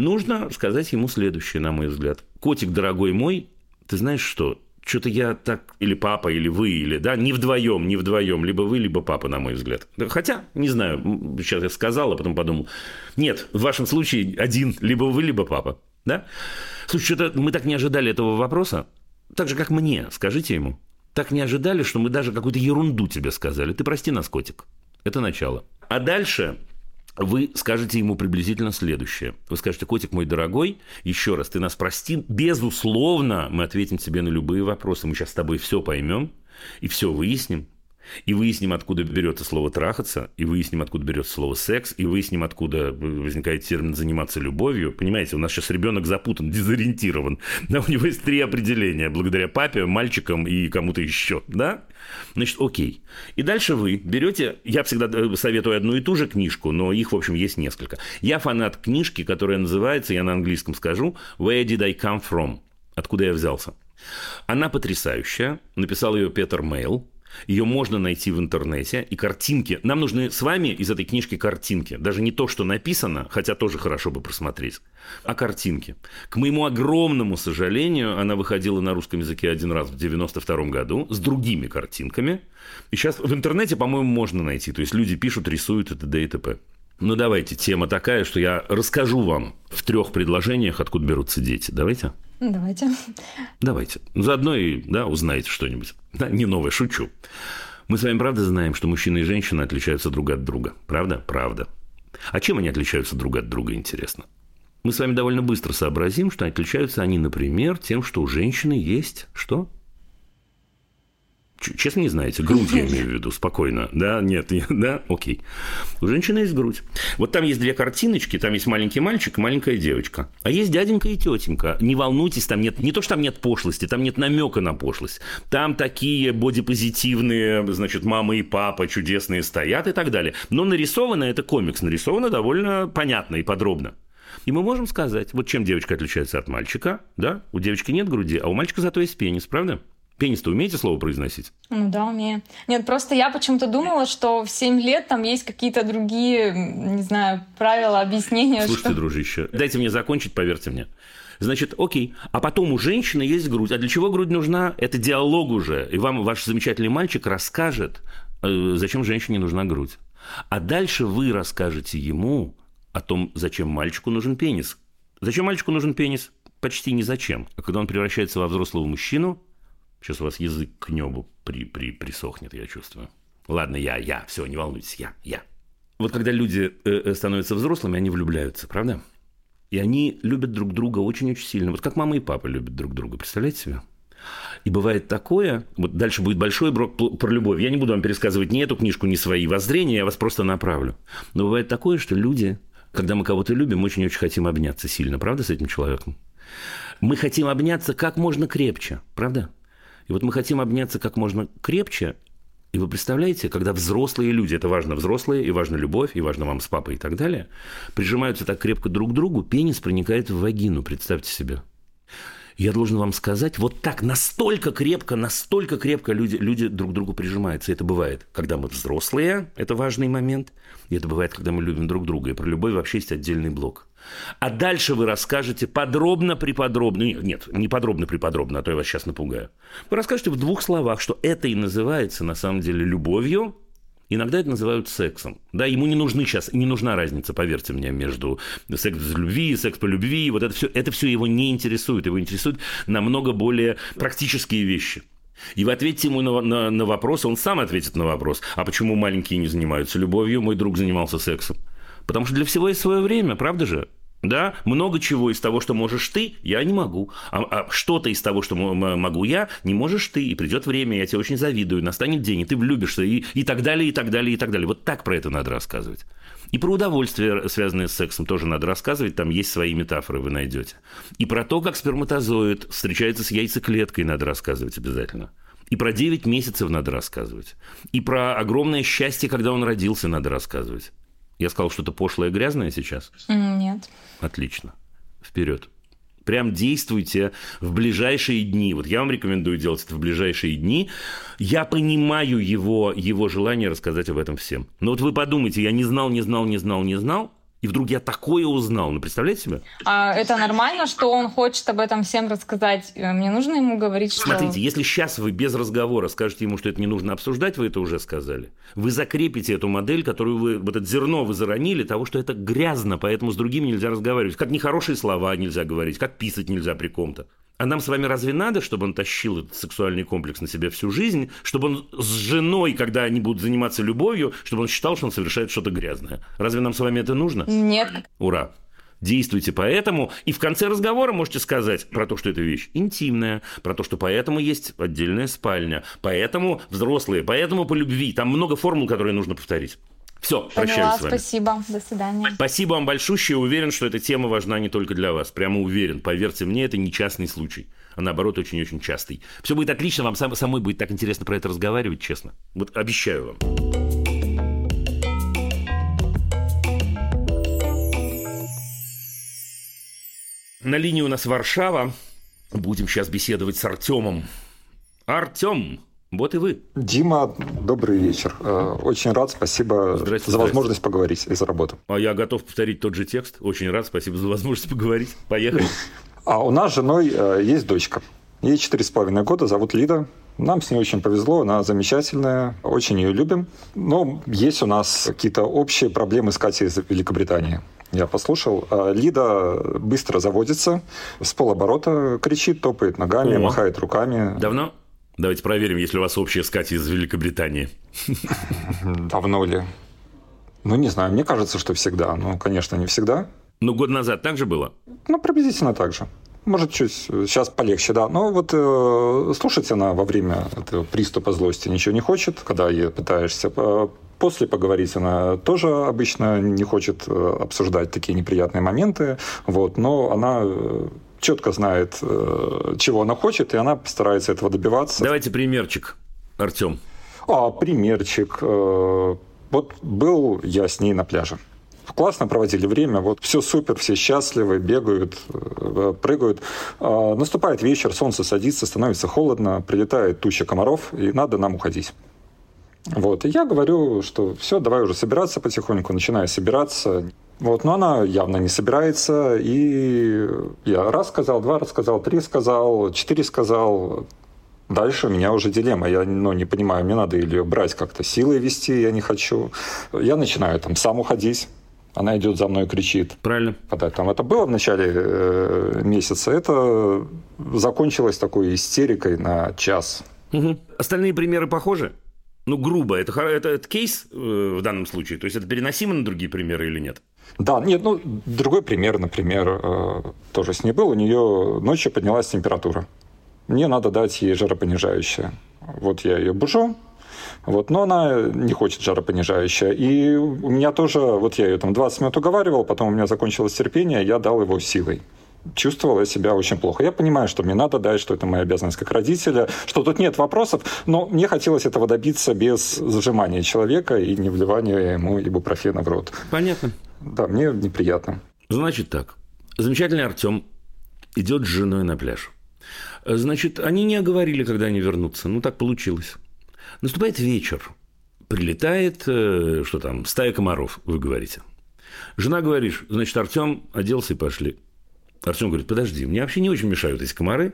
B: Нужно сказать ему следующее, на мой взгляд. Котик, дорогой мой, ты знаешь что? Что-то я так, или папа, или вы, или, да, не вдвоем, не вдвоем, либо вы, либо папа, на мой взгляд. Хотя, не знаю, сейчас я сказал, а потом подумал, нет, в вашем случае один, либо вы, либо папа, да? Слушай, что-то мы так не ожидали этого вопроса, так же, как мне, скажите ему. Так не ожидали, что мы даже какую-то ерунду тебе сказали. Ты прости нас, котик. Это начало. А дальше вы скажете ему приблизительно следующее. Вы скажете, котик мой дорогой, еще раз, ты нас прости. Безусловно, мы ответим тебе на любые вопросы. Мы сейчас с тобой все поймем и все выясним. И выясним, откуда берется слово «трахаться», и выясним, откуда берется слово «секс», и выясним, откуда возникает термин «заниматься любовью». Понимаете, у нас сейчас ребенок запутан, дезориентирован. Да, у него есть три определения, благодаря папе, мальчикам и кому-то еще. Да? Значит, окей. И дальше вы берете, я всегда э, советую одну и ту же книжку, но их, в общем, есть несколько. Я фанат книжки, которая называется, я на английском скажу, «Where did I come from?» Откуда я взялся? Она потрясающая. Написал ее Петер Мейл. Ее можно найти в интернете. И картинки. Нам нужны с вами из этой книжки картинки. Даже не то, что написано, хотя тоже хорошо бы просмотреть, а картинки. К моему огромному сожалению, она выходила на русском языке один раз в 92 году с другими картинками. И сейчас в интернете, по-моему, можно найти. То есть люди пишут, рисуют и т.д. и т.п. Ну, давайте, тема такая, что я расскажу вам в трех предложениях, откуда берутся дети. Давайте?
D: Давайте.
B: Давайте. Заодно и да, узнаете что-нибудь. Да, не новое, шучу. Мы с вами правда знаем, что мужчина и женщина отличаются друг от друга. Правда? Правда. А чем они отличаются друг от друга, интересно? Мы с вами довольно быстро сообразим, что отличаются они, например, тем, что у женщины есть что? Честно не знаете? Грудь я имею в виду, спокойно. Да, нет, [LAUGHS] да, окей. У женщины есть грудь. Вот там есть две картиночки, там есть маленький мальчик и маленькая девочка. А есть дяденька и тетенька. Не волнуйтесь, там нет, не то, что там нет пошлости, там нет намека на пошлость. Там такие бодипозитивные, значит, мама и папа чудесные стоят и так далее. Но нарисовано это комикс, нарисовано довольно понятно и подробно. И мы можем сказать, вот чем девочка отличается от мальчика, да? У девочки нет груди, а у мальчика зато есть пенис, правда? Пенис-то умеете слово произносить?
D: Ну да, умею. Нет, просто я почему-то думала, что в 7 лет там есть какие-то другие, не знаю, правила, объяснения.
B: Слушайте,
D: что...
B: дружище, дайте мне закончить, поверьте мне. Значит, окей. А потом у женщины есть грудь. А для чего грудь нужна? Это диалог уже. И вам ваш замечательный мальчик расскажет, э, зачем женщине нужна грудь. А дальше вы расскажете ему о том, зачем мальчику нужен пенис. Зачем мальчику нужен пенис? Почти ни зачем. А когда он превращается во взрослого мужчину, сейчас у вас язык к небу при, при, присохнет, я чувствую. Ладно, я, я, все, не волнуйтесь, я, я. Вот когда люди э, э, становятся взрослыми, они влюбляются, правда? И они любят друг друга очень-очень сильно. Вот как мама и папа любят друг друга, представляете себе? И бывает такое, вот дальше будет большой брок про любовь. Я не буду вам пересказывать ни эту книжку, ни свои воззрения, я вас просто направлю. Но бывает такое, что люди, когда мы кого-то любим, очень-очень хотим обняться сильно, правда, с этим человеком? Мы хотим обняться как можно крепче, правда? И вот мы хотим обняться как можно крепче, и вы представляете, когда взрослые люди, это важно взрослые, и важна любовь, и важно вам с папой и так далее, прижимаются так крепко друг к другу, пенис проникает в вагину, представьте себе. Я должен вам сказать, вот так, настолько крепко, настолько крепко люди, люди друг к другу прижимаются. И это бывает, когда мы взрослые, это важный момент, и это бывает, когда мы любим друг друга. И про любовь вообще есть отдельный блок. А дальше вы расскажете подробно, приподробно, не- нет, не подробно, приподробно, а то я вас сейчас напугаю. Вы расскажете в двух словах, что это и называется на самом деле любовью, Иногда это называют сексом. Да, ему не нужны сейчас, не нужна разница, поверьте мне, между секс без любви, секс по любви. Вот это все, это все его не интересует. Его интересуют намного более практические вещи. И вы ответите ему на, на, на вопрос, он сам ответит на вопрос. А почему маленькие не занимаются любовью? Мой друг занимался сексом. Потому что для всего есть свое время, правда же? Да, много чего из того, что можешь ты, я не могу. А, а что-то из того, что могу я, не можешь ты. И придет время, я тебе очень завидую, настанет день, и ты влюбишься, и, и так далее, и так далее, и так далее. Вот так про это надо рассказывать. И про удовольствие, связанное с сексом, тоже надо рассказывать. Там есть свои метафоры, вы найдете. И про то, как сперматозоид встречается с яйцеклеткой, надо рассказывать обязательно. И про 9 месяцев надо рассказывать. И про огромное счастье, когда он родился, надо рассказывать. Я сказал что-то пошлое и грязное сейчас?
D: Нет.
B: Отлично. Вперед. Прям действуйте в ближайшие дни. Вот я вам рекомендую делать это в ближайшие дни. Я понимаю его, его желание рассказать об этом всем. Но вот вы подумайте, я не знал, не знал, не знал, не знал, и вдруг я такое узнал. Ну, представляете себе?
D: А это нормально, что он хочет об этом всем рассказать? Э, Мне нужно ему говорить, что...
B: Смотрите, если сейчас вы без разговора скажете ему, что это не нужно обсуждать, вы это уже сказали, вы закрепите эту модель, которую вы, вот это зерно вы заронили, того, что это грязно, поэтому с другими нельзя разговаривать. Как нехорошие слова нельзя говорить, как писать нельзя при ком-то. А нам с вами разве надо, чтобы он тащил этот сексуальный комплекс на себя всю жизнь, чтобы он с женой, когда они будут заниматься любовью, чтобы он считал, что он совершает что-то грязное? Разве нам с вами это нужно?
D: Нет.
B: Ура! Действуйте поэтому, и в конце разговора можете сказать про то, что эта вещь интимная, про то, что поэтому есть отдельная спальня, поэтому взрослые, поэтому по любви. Там много формул, которые нужно повторить. Все, прощаюсь
D: Поняла,
B: с вами.
D: спасибо. До свидания.
B: Спасибо вам большущее. Уверен, что эта тема важна не только для вас. Прямо уверен. Поверьте мне, это не частный случай, а наоборот очень-очень частый. Все будет отлично, вам сам- самой будет так интересно про это разговаривать, честно. Вот обещаю вам. На линии у нас Варшава. Будем сейчас беседовать с Артемом. Артем, вот и вы.
E: Дима, добрый вечер. Э, Очень рад, спасибо
B: Здрасте,
E: за
B: здрасте.
E: возможность поговорить и за работу.
B: А я готов повторить тот же текст. Очень рад, спасибо за возможность поговорить. Поехали.
E: А у нас с женой э, есть дочка. Ей четыре с половиной года, зовут Лида. Нам с ней очень повезло, она замечательная, очень ее любим. Но есть у нас какие-то общие проблемы с Катей из Великобритании. Я послушал. А Лида быстро заводится, с полоборота кричит, топает ногами,
B: О.
E: махает руками.
B: Давно? Давайте проверим, если у вас общая с Катей из Великобритании.
E: Давно ли? Ну, не знаю, мне кажется, что всегда. Ну, конечно, не всегда.
B: Ну, год назад так же было?
E: Ну, приблизительно так же. может, чуть сейчас полегче, да. Но вот э, слушать она во время этого приступа злости ничего не хочет, когда ей пытаешься. Э, После поговорить она тоже обычно не хочет э, обсуждать такие неприятные моменты, вот, но она э, четко знает, э, чего она хочет, и она старается этого добиваться.
B: Давайте примерчик, Артем.
E: А, примерчик. э, Вот был я с ней на пляже. Классно проводили время, вот все супер, все счастливы, бегают, э, прыгают. А, Наступает вечер, солнце садится, становится холодно, прилетает туча комаров, и надо нам уходить. Вот, и я говорю, что все, давай уже собираться потихоньку, начинаю собираться. Вот, но она явно не собирается, и я раз сказал, два рассказал, три сказал, четыре сказал. Дальше у меня уже дилемма. Я ну, не понимаю, мне надо или ее брать как-то силой вести, я не хочу. Я начинаю там сам уходить. Она идет за мной и кричит.
B: Правильно.
E: Когда там это было в начале э, месяца, это закончилось такой истерикой на час.
B: Мгм. Остальные примеры похожи? Ну, грубо. Это, это, это кейс э, в данном случае? То есть, это переносимо на другие примеры или нет?
E: Да, нет, ну, другой пример, например, э, тоже с ней был. У нее ночью поднялась температура. Мне надо дать ей жаропонижающее. Вот я ее бужу, вот, но она не хочет жаропонижающее. И у меня тоже, вот я ее там 20 минут уговаривал, потом у меня закончилось терпение, я дал его силой. Чувствовал я себя очень плохо. Я понимаю, что мне надо дать, что это моя обязанность как родителя, что тут нет вопросов, но мне хотелось этого добиться без зажимания человека и не вливания ему ибупрофена в рот.
B: Понятно.
E: Да, мне неприятно.
B: Значит так. Замечательный Артем идет с женой на пляж. Значит, они не оговорили, когда они вернутся. Ну, так получилось. Наступает вечер. Прилетает, э, что там, стая комаров, вы говорите. Жена говорит, значит, Артем оделся и пошли. Артем говорит, подожди, мне вообще не очень мешают эти комары.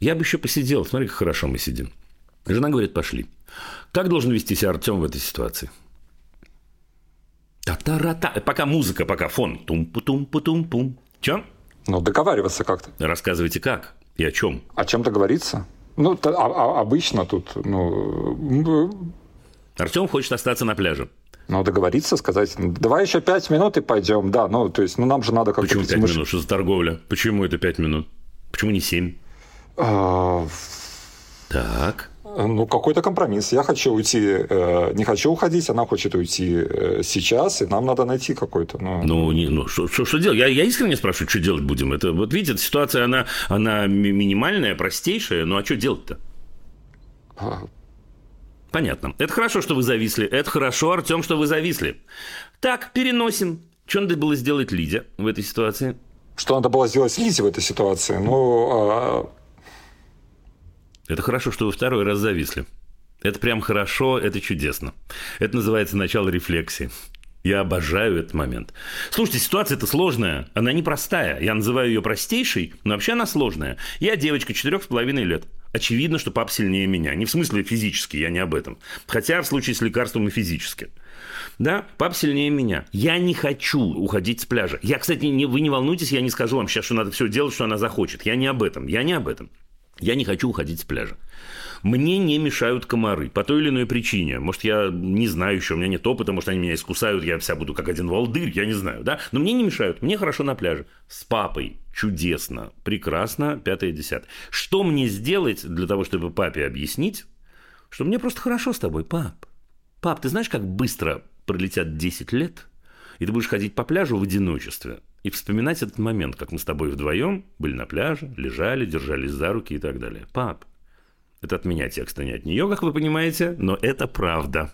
B: Я бы еще посидел, смотри, как хорошо мы сидим. Жена говорит, пошли. Как должен вести себя Артем в этой ситуации? Та-та-ра-та. Пока музыка, пока фон. Тум-пу-тум-пу-тум-пум. Че?
E: Ну, договариваться как-то.
B: Рассказывайте как и о чем.
E: О чем договориться? Ну, то- а- а- обычно тут, ну,
B: Артем хочет остаться на пляже.
E: Ну, договориться, сказать, «Ну, давай еще пять минут и пойдем, да, ну, то есть, ну, нам же надо как-то...
B: Почему пять
E: мы ж-
B: минут? Что за торговля? Почему это пять минут? Почему не семь?
E: А,
B: Так.
E: ну, какой-то компромисс. Я хочу уйти, э, не хочу уходить, она хочет уйти э, сейчас, и нам надо найти какой-то, ну...
B: Ну, не, ну что, что, что делать? Я, я искренне спрашиваю, что делать будем? Это, вот видите, эта ситуация, она, она ми- минимальная, простейшая. Ну, а что делать-то?
E: А,
B: Понятно. Это хорошо, что вы зависли. Это хорошо, Артем, что вы зависли. Так, переносим. Что надо было сделать Лидия в этой ситуации?
E: Что надо было сделать Лизе в этой ситуации? Ну, а,
B: Это хорошо, что вы второй раз зависли. Это прям хорошо, это чудесно. Это называется начало рефлексии. Я обожаю этот момент. Слушайте, ситуация-то сложная, она непростая. Я называю ее простейшей, но вообще она сложная. Я девочка четырех с половиной лет. Очевидно, что папа сильнее меня. Не в смысле физически, я не об этом. Хотя в случае с лекарством и физически. Да, папа сильнее меня. Я не хочу уходить с пляжа. Я, кстати, не, вы не волнуйтесь, я не скажу вам сейчас, что надо все делать, что она захочет. Я не об этом. Я не об этом. Я не хочу уходить с пляжа. Мне не мешают комары по той или иной причине. Может, я не знаю еще, у меня нет опыта, может, они меня искусают, я вся буду как один волдырь, я не знаю, да? Но мне не мешают, мне хорошо на пляже. С папой чудесно, прекрасно, пятое, десятое. Что мне сделать для того, чтобы папе объяснить, что мне просто хорошо с тобой, пап? Пап, ты знаешь, как быстро пролетят 10 лет, и ты будешь ходить по пляжу в одиночестве и вспоминать этот момент, как мы с тобой вдвоем были на пляже, лежали, держались за руки и так далее. Пап, это от меня текст, а не от нее, как вы понимаете, но это правда.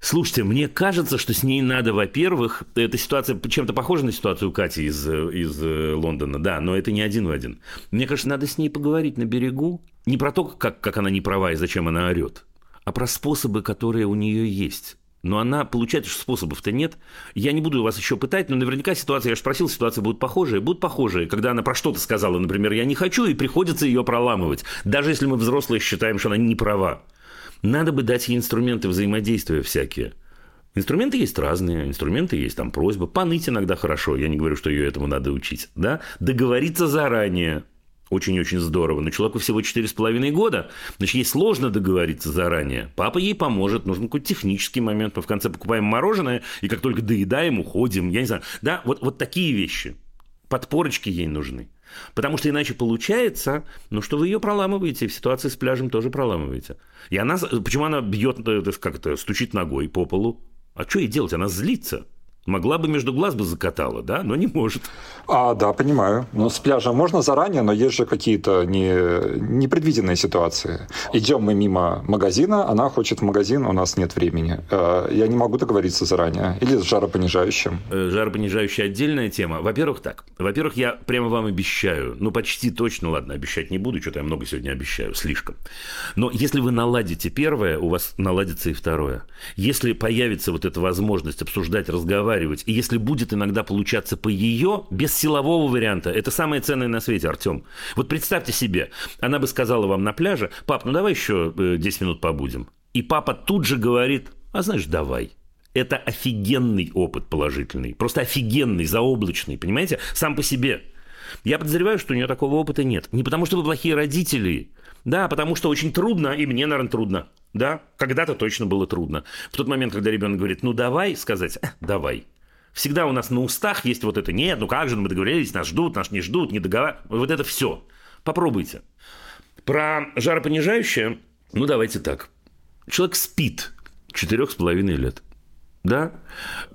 B: Слушайте, мне кажется, что с ней надо, во-первых, эта ситуация чем-то похожа на ситуацию Кати из, из э, Лондона, да, но это не один в один. Мне кажется, надо с ней поговорить на берегу, не про то, как, как она не права и зачем она орет, а про способы, которые у нее есть. Но она, получается, что способов-то нет. Я не буду вас еще пытать, но наверняка ситуация, я же спросил, ситуации будут похожие. Будут похожие, когда она про что-то сказала, например, я не хочу, и приходится ее проламывать. Даже если мы взрослые считаем, что она не права. Надо бы дать ей инструменты взаимодействия всякие. Инструменты есть разные, инструменты есть там просьба. Поныть иногда хорошо, я не говорю, что ее этому надо учить. Да? Договориться заранее, очень-очень здорово. Но человеку всего 4,5 года, значит, ей сложно договориться заранее. Папа ей поможет, нужен какой-то технический момент. Мы в конце покупаем мороженое, и как только доедаем, уходим. Я не знаю. Да, вот, вот такие вещи. Подпорочки ей нужны. Потому что иначе получается, ну, что вы ее проламываете, в ситуации с пляжем тоже проламываете. И она, почему она бьет, э, как это, стучит ногой по полу? А что ей делать? Она злится. Могла бы между глаз бы закатала, да, но не может.
E: А, да, понимаю. Но с пляжа можно заранее, но есть же какие-то не, непредвиденные ситуации. Идем мы мимо магазина, она хочет в магазин, у нас нет времени. Э, я не могу договориться заранее. Или с жаропонижающим.
B: Э, Жаропонижающая отдельная тема. Во-первых, так. Во-первых, я прямо вам обещаю, ну, почти точно, ладно, обещать не буду, что-то я много сегодня обещаю, слишком. Но если вы наладите первое, у вас наладится и второе. Если появится вот эта возможность обсуждать, разговаривать, и если будет иногда получаться по ее, без силового варианта, это самое ценное на свете, Артем. Вот представьте себе, она бы сказала вам на пляже, пап, ну давай еще 10 минут побудем. И папа тут же говорит, а знаешь, давай. Это офигенный опыт положительный, просто офигенный, заоблачный, понимаете, сам по себе. Я подозреваю, что у нее такого опыта нет. Не потому, что вы плохие родители, да, потому что очень трудно, и мне, наверное, трудно. Да, когда-то точно было трудно. В тот момент, когда ребенок говорит, ну давай, сказать, «Э, давай. Всегда у нас на устах есть вот это, нет, ну как же, мы договорились, нас ждут, нас не ждут, не договариваются. Вот это все. Попробуйте. Про жаропонижающее, ну давайте так. Человек спит четырех с половиной лет. Да?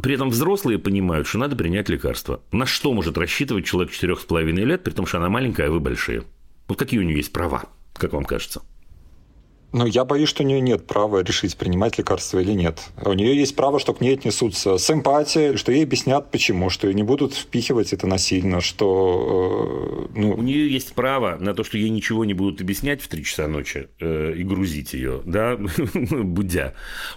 B: При этом взрослые понимают, что надо принять лекарство. На что может рассчитывать человек четырех с половиной лет, при том, что она маленькая, а вы большие? Вот какие у нее есть права, как вам кажется?
E: Ну, я боюсь, что у нее нет права решить, принимать лекарства или нет. У нее есть право, что к ней отнесутся с эмпатией, что ей объяснят, почему, что не будут впихивать это насильно, что...
B: Э, ну... У нее есть право на то, что ей ничего не будут объяснять в 3 часа ночи э, и грузить ее, да, [LAUGHS] будя.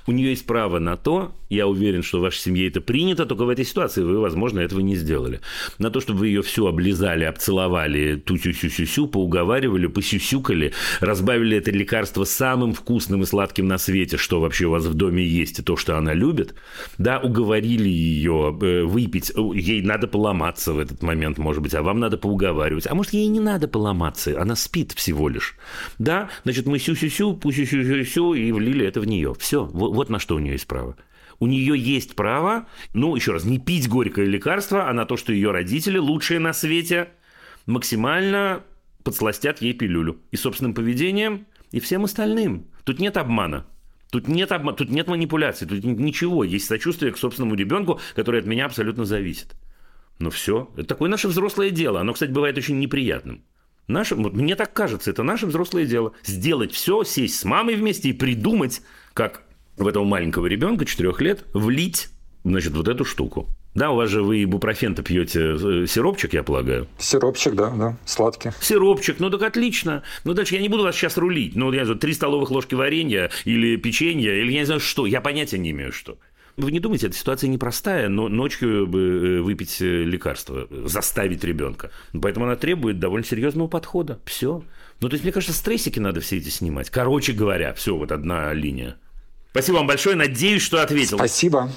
B: У нее есть право на то, я уверен, что в вашей семье это принято, только в этой ситуации вы, возможно, этого не сделали. На то, чтобы вы ее всю облизали, обцеловали, ту-сю-сю-сю-сю, поуговаривали, посюсюкали, разбавили это лекарство с самым вкусным и сладким на свете, что вообще у вас в доме есть, и то, что она любит, да, уговорили ее э, выпить, ей надо поломаться в этот момент, может быть, а вам надо поуговаривать, а может, ей не надо поломаться, она спит всего лишь, да, значит, мы сю-сю-сю, пу-сю-сю-сю, и влили это в нее, все, вот, вот на что у нее есть право. У нее есть право, ну, еще раз, не пить горькое лекарство, а на то, что ее родители, лучшие на свете, максимально подсластят ей пилюлю. И собственным поведением и всем остальным. Тут нет обмана. Тут нет, обмана, тут нет манипуляций, тут ничего. Есть сочувствие к собственному ребенку, который от меня абсолютно зависит. Но все. Это такое наше взрослое дело. Оно, кстати, бывает очень неприятным. Наше, вот мне так кажется, это наше взрослое дело. Сделать все, сесть с мамой вместе и придумать, как в этого маленького ребенка, 4 лет, влить, значит, вот эту штуку. Да, у вас же вы ибупрофен-то пьете э, сиропчик, я полагаю.
E: Сиропчик, да, да, сладкий.
B: Сиропчик, ну так отлично. Ну дальше я не буду вас сейчас рулить. Ну, я не знаю, три столовых ложки варенья или печенья, или я не знаю что. Я понятия не имею, что. Вы не думайте, эта ситуация непростая, но ночью бы э, выпить э, лекарство, заставить ребенка. Поэтому она требует довольно серьезного подхода. Все. Ну, то есть, мне кажется, стрессики надо все эти снимать. Короче говоря, все, вот одна линия. Спасибо вам большое. Надеюсь, что ответил.
E: Спасибо.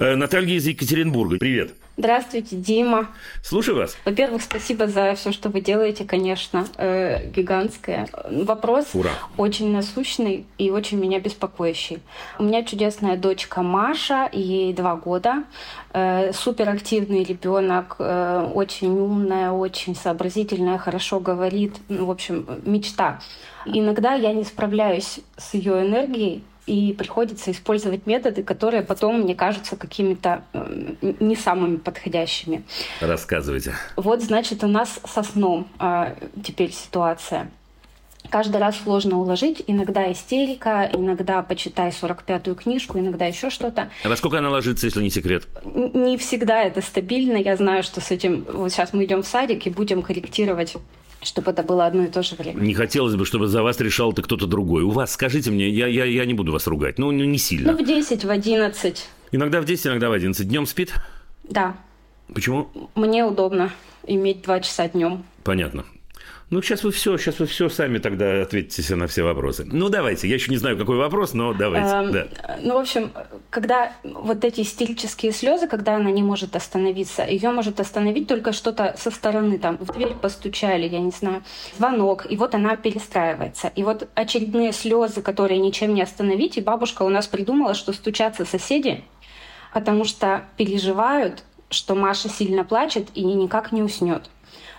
B: Наталья из Екатеринбурга. Привет.
F: Здравствуйте, Дима.
B: Слушаю вас.
F: Во-первых, спасибо за все, что вы делаете, конечно, э, гигантское. Вопрос
B: Ура.
F: очень насущный и очень меня беспокоящий. У меня чудесная дочка Маша, ей два года, э, суперактивный ребенок, э, очень умная, очень сообразительная, хорошо говорит, ну, в общем, мечта. Иногда я не справляюсь с ее энергией, и приходится использовать методы, которые потом мне кажутся какими-то не самыми подходящими.
B: Рассказывайте.
F: Вот, значит, у нас со сном э, теперь ситуация. Каждый раз сложно уложить. Иногда истерика, иногда почитай 45-ю книжку, иногда еще что-то.
B: А во сколько она ложится, если не секрет?
F: Не всегда это стабильно. Я знаю, что с этим... Вот сейчас мы идем в садик и будем корректировать чтобы это было одно и то же время.
B: Не хотелось бы, чтобы за вас решал ты кто-то другой. У вас, скажите мне, я, я, я не буду вас ругать, ну, не сильно.
F: Ну, в 10, в 11.
B: Иногда в 10, иногда в 11. Днем спит?
F: Да.
B: Почему?
F: Мне удобно иметь два часа днем.
B: Понятно. Ну, сейчас вы все, сейчас вы все сами тогда ответите на все вопросы. Ну, давайте. Я еще не знаю, какой вопрос, но давайте.
F: Эм,
B: да.
F: Ну, в общем, когда вот эти истерические слезы, когда она не может остановиться, ее может остановить только что-то со стороны, там, в дверь постучали, я не знаю, звонок, и вот она перестраивается. И вот очередные слезы, которые ничем не остановить, и бабушка у нас придумала, что стучатся соседи, потому что переживают, что Маша сильно плачет и никак не уснет.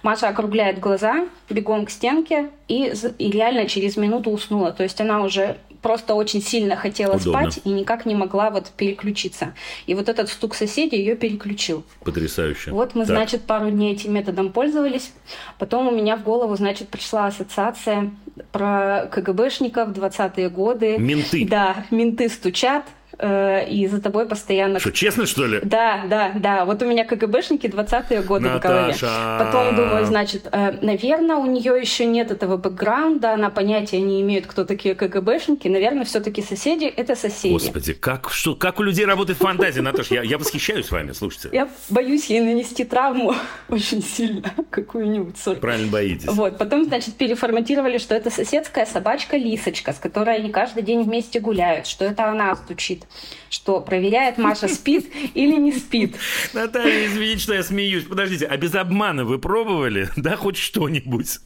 F: Маша округляет глаза, бегом к стенке и, и реально через минуту уснула. То есть она уже просто очень сильно хотела
B: Удобно.
F: спать и никак не могла вот переключиться. И вот этот стук соседей ее переключил.
B: Потрясающе.
F: Вот мы,
B: Так.
F: значит, пару дней этим методом пользовались. Потом у меня в голову, значит, пришла ассоциация про КГБшников 20-е годы.
B: Менты.
F: Да, менты стучат, э, и за тобой постоянно...
B: Что, честно, что ли?
F: Да, да, да. Вот у меня КГБшники 20-е годы в голове.
B: Наташа.
F: Потом думаю, значит, э, наверное, у нее еще нет этого бэкграунда, она понятия не имеет, кто такие КГБшники. Наверное, все-таки соседи — это соседи.
B: Господи, как, что, как у людей работает фантазия, Наташа? Я, я восхищаюсь вами, слушайте.
F: Я боюсь ей нанести травму [LAUGHS] очень сильно, какую-нибудь.
B: Правильно боитесь.
F: Вот, потом, значит, переформатировали, что это соседская собачка Лисочка, с которой они каждый день вместе гуляют, что это она стучит, что проверяет, Маша спит или не спит.
B: Наталья, извините, что я смеюсь. Подождите, а без обмана вы пробовали? Да, хоть что-нибудь?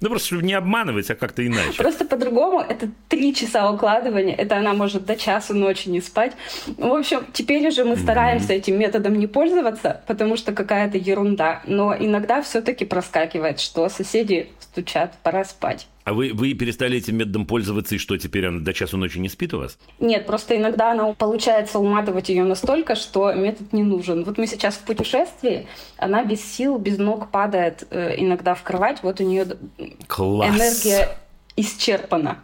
B: Ну, просто чтобы не обманывать, а как-то иначе.
F: Просто по-другому это три часа укладывания, это она может до часу ночи не спать. В общем, теперь уже мы стараемся этим методом не пользоваться, потому что какая-то ерунда. Но иногда все-таки проскакивает, что соседи стучат, пора спать.
B: А вы, вы перестали этим методом пользоваться, и что, теперь она до часу ночи не спит у вас?
F: Нет, просто иногда она получается уматывать ее настолько, что метод не нужен. Вот мы сейчас в путешествии, она без сил, без ног падает э, иногда в кровать, вот у нее
B: Класс.
F: энергия исчерпана.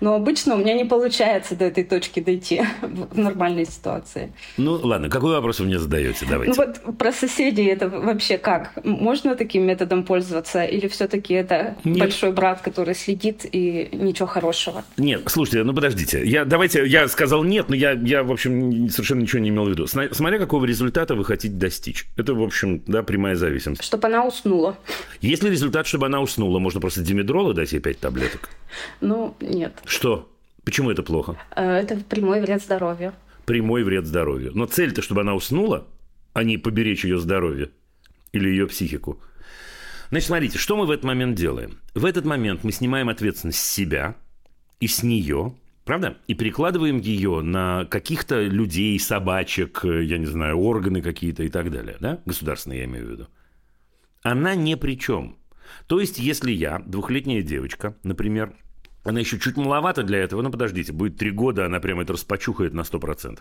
F: Но обычно у меня не получается до этой точки дойти в нормальной ситуации.
B: Ну, ладно, какой вопрос вы мне задаете?
F: Ну
B: Давайте.
F: вот про соседей это вообще как? Можно таким методом пользоваться? Или все-таки это
B: Нет.
F: большой брат, который следит и ничего хорошего?
B: Нет, слушайте, ну подождите. Я, давайте, я сказал нет, но я, я, в общем, совершенно ничего не имел в виду. Смотря какого результата вы хотите достичь. Это, в общем, да, прямая зависимость.
F: Чтобы она уснула.
B: Если результат, чтобы она уснула, можно просто димедрола дать ей 5 таблеток. [LAUGHS]
F: Ну, нет.
B: Что? Почему это плохо?
F: Э, Это прямой вред здоровью.
B: Прямой вред здоровью. Но цель-то, чтобы она уснула, а не поберечь ее здоровье или ее психику. Значит, смотрите, что мы в этот момент делаем? В этот момент мы снимаем ответственность с себя и с нее, правда? И перекладываем ее на каких-то людей, собачек, я не знаю, органы какие-то и так далее, да? Государственные, я имею в виду. Она ни при чем. То есть, если я, двухлетняя девочка, например, она еще чуть маловато для этого, ну подождите, будет три года, она прямо это распочухает на 100%.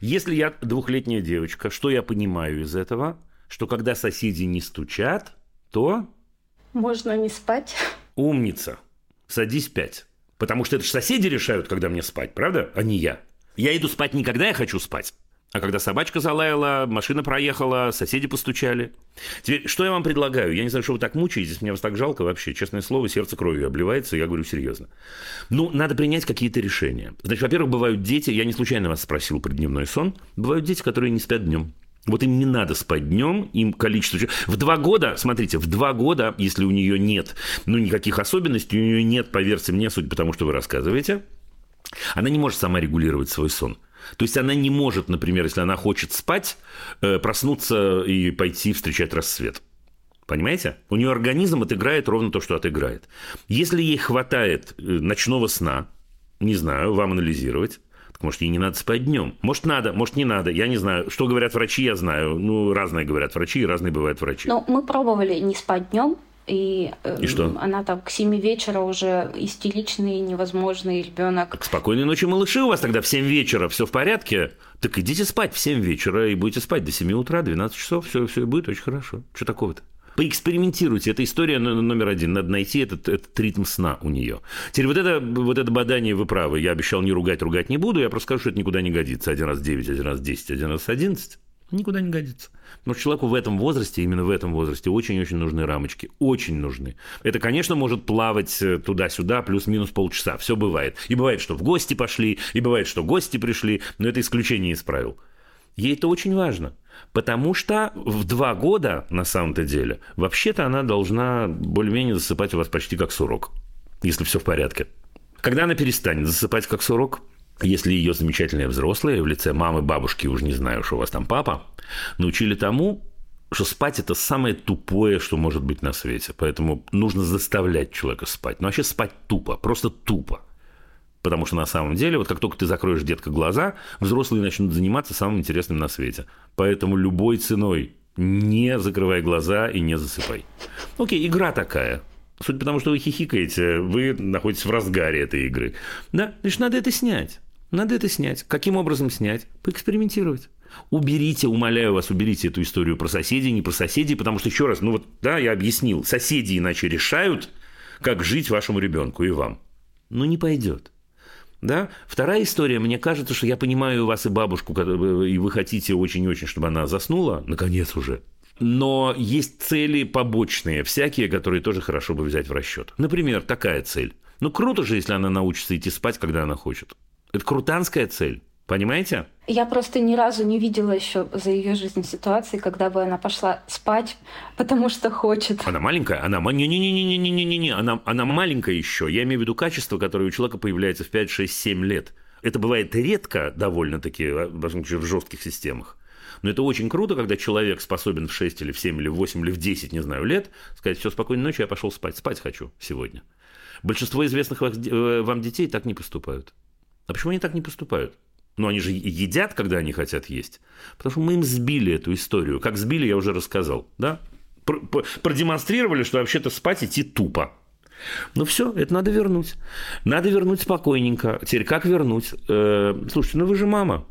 B: Если я двухлетняя девочка, что я понимаю из этого? Что когда соседи не стучат, то
F: Можно не спать.
B: умница, садись пять. Потому что это же соседи решают, когда мне спать, правда? А не я. Я иду спать не когда я хочу спать, а когда собачка залаяла, машина проехала, соседи постучали. Теперь, что я вам предлагаю? Я не знаю, что вы так мучаетесь, мне вас так жалко вообще. Честное слово, сердце кровью обливается, я говорю серьезно. Ну, надо принять какие-то решения. Значит, во-первых, бывают дети, я не случайно вас спросил про дневной сон, бывают дети, которые не спят днем. Вот им не надо спать днем, им количество... В два года, смотрите, в два года, если у нее нет, ну, никаких особенностей, у нее нет, поверьте мне, суть потому, что вы рассказываете, она не может сама регулировать свой сон. То есть она не может, например, если она хочет спать, э, проснуться и пойти встречать рассвет. Понимаете? У нее организм отыграет ровно то, что отыграет. Если ей хватает э, ночного сна, не знаю, вам анализировать, так может, ей не надо спать днем. Может, надо, может, не надо. Я не знаю. Что говорят врачи, я знаю. Ну, разные говорят врачи, и разные бывают врачи.
F: Но мы пробовали не спать днем, и, э,
B: И что?
F: она там к 7 вечера уже истеричный, невозможный ребенок.
B: Так спокойной ночи, малыши, у вас тогда в 7 вечера все в порядке? Так идите спать в 7 вечера и будете спать до 7 утра, 12 часов, все, все будет очень хорошо. Что такого-то? Поэкспериментируйте. Это история но- номер один. Надо найти этот, этот ритм сна у нее. Теперь вот это, вот это бадание вы правы. Я обещал не ругать, ругать не буду. Я просто скажу, что это никуда не годится. Один раз 9, один раз 10, один раз 11. Никуда не годится. Потому что человеку в этом возрасте, именно в этом возрасте, очень-очень нужны рамочки. Очень нужны. Это, конечно, может плавать э, туда-сюда плюс-минус полчаса. Все бывает. И бывает, что в гости пошли, и бывает, что гости пришли. Но это исключение из правил. Ей это очень важно. Потому что в два года, на самом-то деле, вообще-то она должна более-менее засыпать у вас почти как сурок. Если все в порядке. Когда она перестанет засыпать как сурок, если ее замечательные взрослые в лице мамы, бабушки, уж не знаю, что у вас там папа, научили тому, что спать это самое тупое, что может быть на свете. Поэтому нужно заставлять человека спать. Но вообще спать тупо, просто тупо. Потому что на самом деле, вот как только ты закроешь, детка, глаза, взрослые начнут заниматься самым интересным на свете. Поэтому любой ценой не закрывай глаза и не засыпай. Окей, игра такая. Суть потому, что вы хихикаете, вы находитесь в разгаре этой игры. Да, значит, надо это снять. Надо это снять. Каким образом снять? Поэкспериментировать. Уберите, умоляю вас, уберите эту историю про соседей, не про соседей, потому что, еще раз, ну вот, да, я объяснил, соседи иначе решают, как жить вашему ребенку и вам. Ну, не пойдет. Да? Вторая история, мне кажется, что я понимаю вас и бабушку, и вы хотите очень-очень, чтобы она заснула, наконец уже. Но есть цели побочные, всякие, которые тоже хорошо бы взять в расчет. Например, такая цель. Ну, круто же, если она научится идти спать, когда она хочет. Это крутанская цель. Понимаете?
F: Я просто ни разу не видела еще за ее жизнь ситуации, когда бы она пошла спать, потому что хочет.
B: Она маленькая, она не не не не не не не не она она маленькая еще. Я имею в виду качество, которое у человека появляется в 5, 6, 7 лет. Это бывает редко довольно-таки, в в жестких системах. Но это очень круто, когда человек способен в 6 или в 7 или в 8 или в 10, не знаю, лет сказать, все, спокойной ночи, я пошел спать, спать хочу сегодня. Большинство известных э, вам детей так не поступают. А почему они так не поступают? Но они же едят, когда они хотят есть. Потому что мы им сбили эту историю. Как сбили, я уже рассказал. Да? Продемонстрировали, что вообще-то спать идти тупо. Ну все, это надо вернуть. Надо вернуть спокойненько. Теперь как вернуть? Э, слушайте, ну вы же мама.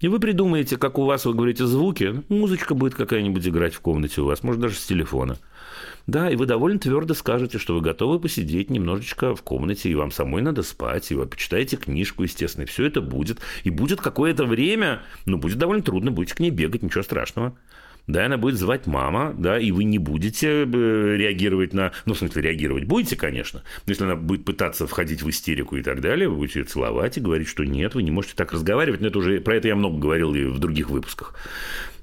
B: И вы придумаете, как у вас, вы говорите, звуки. Музычка будет какая-нибудь играть в комнате у вас, может, даже с телефона. Да, и вы довольно твердо скажете, что вы готовы посидеть немножечко в комнате, и вам самой надо спать, и вы почитаете книжку, естественно, и все это будет. И будет какое-то время, ну, будет довольно трудно, будете к ней бегать, ничего страшного да, она будет звать мама, да, и вы не будете э, реагировать на... Ну, в смысле, реагировать будете, конечно, но если она будет пытаться входить в истерику и так далее, вы будете ее целовать и говорить, что нет, вы не можете так разговаривать, но это уже... Про это я много говорил и в других выпусках,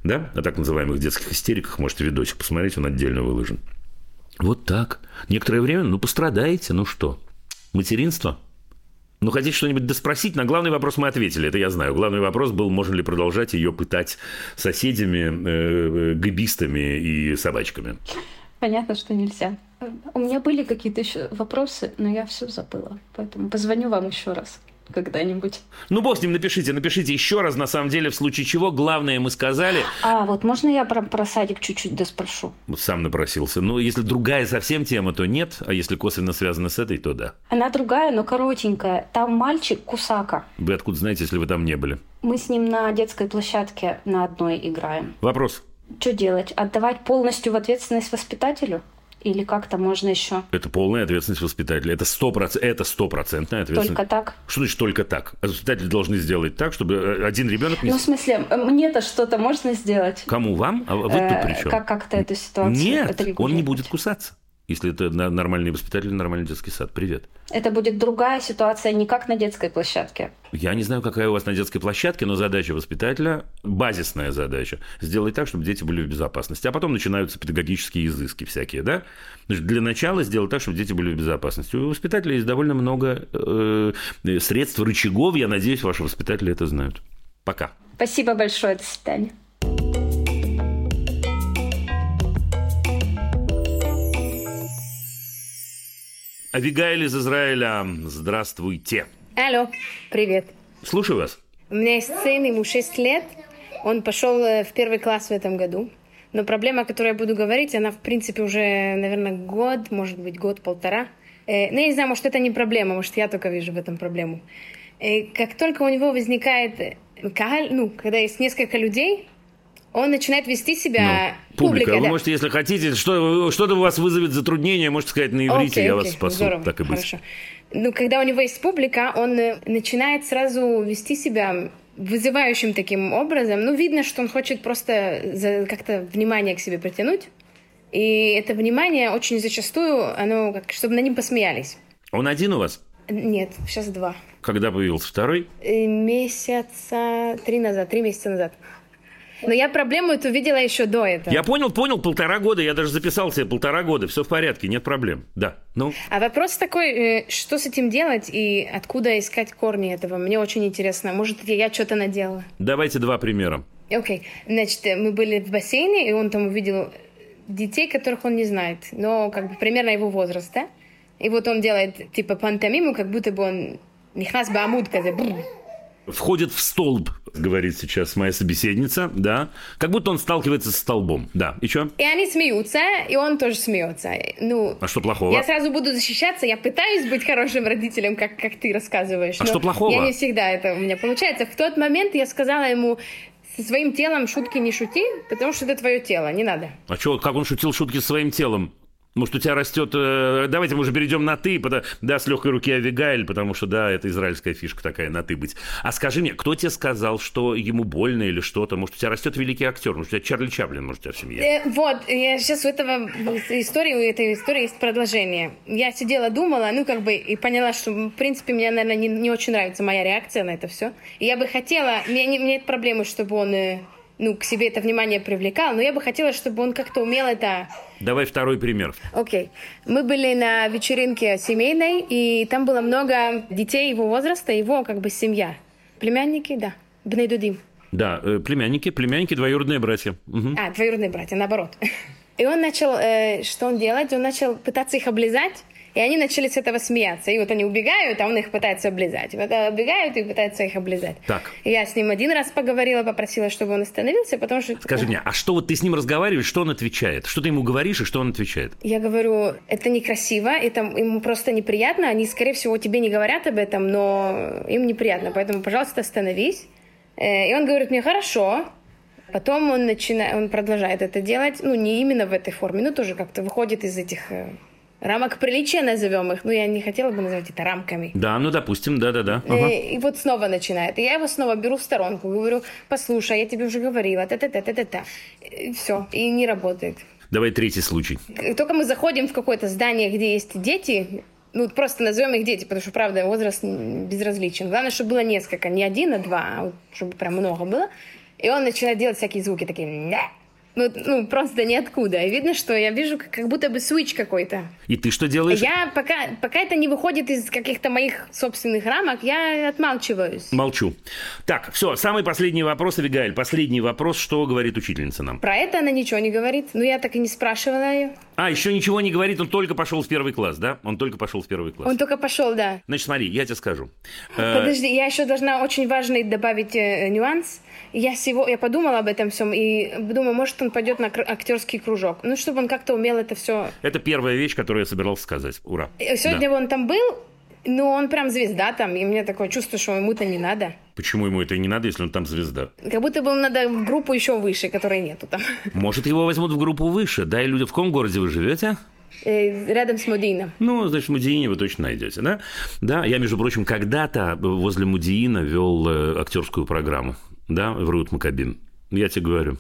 B: да, о так называемых детских истериках, можете видосик посмотреть, он отдельно выложен. Вот так. Некоторое время, ну, пострадаете, ну что? Материнство? Ну, хотите что-нибудь доспросить? На главный вопрос мы ответили, это я знаю. Главный вопрос был, можно ли продолжать ее пытать соседями, э, э, габистами и собачками.
F: Понятно, что нельзя. У меня были какие-то еще вопросы, но я все забыла. Поэтому позвоню вам еще раз когда-нибудь.
B: Ну, бог с ним, напишите, напишите еще раз, на самом деле, в случае чего. Главное, мы сказали.
F: А, вот можно я про, про садик чуть-чуть доспрошу?
B: Вот сам напросился. Ну, если другая совсем тема, то нет, а если косвенно связана с этой, то да.
F: Она другая, но коротенькая. Там мальчик Кусака.
B: Вы откуда знаете, если вы там не были?
F: Мы с ним на детской площадке на одной играем.
B: Вопрос.
F: Что делать? Отдавать полностью в ответственность воспитателю? Или как-то можно еще?
B: Это полная ответственность воспитателя. Это стопроцентная это стопроцентная ответственность.
F: Только так?
B: Что значит только так? Воспитатели должны сделать так, чтобы э, один ребенок не...
F: Ну, в смысле, мне-то что-то можно сделать?
B: Кому? Вам? А вы тут
F: Э,
B: при чем?
F: Как как-то эту ситуацию
B: Нет, он не будет кусаться. Если это нормальный воспитатель, нормальный детский сад. Привет.
F: Это будет другая ситуация, не как на детской площадке.
B: Я не знаю, какая у вас на детской площадке, но задача воспитателя, базисная задача, сделать так, чтобы дети были в безопасности. А потом начинаются педагогические изыски всякие, да? Значит, для начала сделать так, чтобы дети были в безопасности. У воспитателя есть довольно много э, средств, рычагов. Я надеюсь, ваши воспитатели это знают. Пока.
F: Спасибо большое, до свидания.
B: Авигаиль из Израиля, здравствуйте.
G: Алло, привет.
B: Слушаю вас.
G: У меня есть сын, ему 6 лет. Он пошел э, в первый класс в этом году. Но проблема, о которой я буду говорить, она, в принципе, уже, наверное, год, может быть, год-полтора. Э, ну, я не знаю, может, это не проблема, может, я только вижу в этом проблему. Э, как только у него возникает ну, когда есть несколько людей, он начинает вести себя...
B: Ну, публика, вы
G: да.
B: можете, если хотите, что, что-то у вас вызовет затруднение, можете сказать на иврите,
G: Окей,
B: я
G: окей,
B: вас спасу,
G: здорово,
B: так и быть.
G: Хорошо. Ну, когда у него есть публика, он э, начинает сразу вести себя вызывающим таким образом. Ну, видно, что он хочет просто за- как-то внимание к себе притянуть. И это внимание очень зачастую, оно как, чтобы на ним посмеялись.
B: Он один у вас?
G: Нет, сейчас два.
B: Когда появился второй?
G: Э, Месяца три назад, три месяца назад. Но я проблему эту видела еще до этого.
B: Я понял, понял, полтора года, я даже записал себе полтора года, все в порядке, нет проблем. Да, ну,
G: А вопрос такой, э, что с этим делать и откуда искать корни этого? Мне очень интересно. Может, я, что-то наделала.
B: давайте два примера.
G: Окей, значит, э, мы были в бассейне, и он там увидел детей, которых он не знает, но как бы примерно его возраста. И вот он делает типа пантомиму, как будто бы он Нихнас Баамуд, бррр.
B: Входит в столб, говорит сейчас моя собеседница, да, как будто он сталкивается с столбом, да. И что?
G: И они смеются, и он тоже смеется. Ну,
B: А что плохого?
G: я сразу буду защищаться, я пытаюсь быть хорошим родителем, как, как ты рассказываешь.
B: А что плохого?
G: Я не всегда это у меня получается. В тот момент я сказала ему, со своим телом шутки не шути, потому что это твое тело, не надо.
B: А что, как он шутил шутки со своим телом? Может, у тебя растет... э, давайте мы уже перейдем на «ты», да, с легкой руки Авигаэль, потому что, да, это израильская фишка такая, на «ты» быть. А скажи мне, кто тебе сказал, что ему больно или что-то? Может, у тебя растет великий актер? Может, у тебя Чарли Чаплин, может, у тебя в семье?
G: Э, вот, я сейчас у этого истории, у этой истории есть продолжение. Я сидела, думала, ну, как бы, и поняла, что, в принципе, мне, наверное, не, не очень нравится моя реакция на это все. И я бы хотела, мне, не- мне нет проблемы, чтобы он, э, ну, к себе это внимание привлекал, но я бы хотела, чтобы он как-то умел это
B: Давай второй пример.
G: Окей. Мы были на вечеринке семейной, и там было много детей его возраста, его как бы семья. Племянники, да. Бнейдудим.
B: Да, э, племянники, племянники, двоюродные братья. Мгм.
G: А, двоюродные братья, наоборот. [LAUGHS] И он начал, э, что он делать? Он начал пытаться их облизать, и они начали с этого смеяться. И вот они убегают, а он их пытается облизать. И вот э, убегают и пытаются их облизать.
B: Так.
G: Я с ним один раз поговорила, попросила, чтобы он остановился, потому что...
B: Скажи мне, а что вот ты с ним разговариваешь, что он отвечает? Что ты ему говоришь и что он отвечает?
G: Я говорю, это некрасиво, это ему просто неприятно. Они, скорее всего, тебе не говорят об этом, но им неприятно. Поэтому, пожалуйста, остановись. Э, И он говорит мне, хорошо. Потом он, начинает, он продолжает это делать, ну, не именно в этой форме, но тоже как-то выходит из этих э, рамок приличия, назовем их. Ну, я не хотела бы называть это рамками.
B: Да, ну, допустим, да-да-да.
G: Э,
B: Ага.
G: И вот снова начинает. И я его снова беру в сторонку, говорю, послушай, я тебе уже говорила, та-та-та-та-та. И все, и не работает.
B: Давай третий случай.
G: Как Только мы заходим в какое-то здание, где есть дети, ну, просто назовем их дети, потому что, правда, возраст безразличен. Главное, чтобы было несколько, не один, а два, а вот чтобы прям много было. И он начинает делать всякие звуки, такие... Ну, ну, просто ниоткуда. Видно, что я вижу, как, как будто бы свич какой-то.
B: И ты что делаешь?
G: Я пока, пока это не выходит из каких-то моих собственных рамок, я отмалчиваюсь.
B: Молчу. Так, все, самый последний вопрос, Авигаэль. Последний вопрос, что говорит учительница нам?
G: Про это она ничего не говорит. Ну, я так и не спрашивала ее.
B: А, еще ничего не говорит, он только пошел в первый класс, да? Он только пошел в первый класс.
G: Он только пошел, да.
B: Значит, смотри, я тебе скажу. Э,
G: Подожди, я еще должна очень важный добавить э, нюанс. Я, сего, я подумала об этом всем и думаю, может, он пойдет на актерский кружок. Ну, чтобы он как-то умел это все.
B: Это первая вещь, которую я собирался сказать. Ура.
G: Сегодня
B: Да.
G: он там был, но он прям звезда там, и мне такое чувство, что ему-то не надо.
B: Почему ему это и не надо, если он там звезда?
G: Как будто бы ему надо в группу еще выше, которой нету там. [LAUGHS]
B: Может, его возьмут в группу выше? Да, и люди, в каком городе вы живете?
G: Э, Рядом с Мудином.
B: Ну, значит, Мудиине вы точно найдете, да? Да, я, между прочим, когда-то возле Мудиина вел э, актерскую программу, да, в Рут Макабин. Я тебе говорю.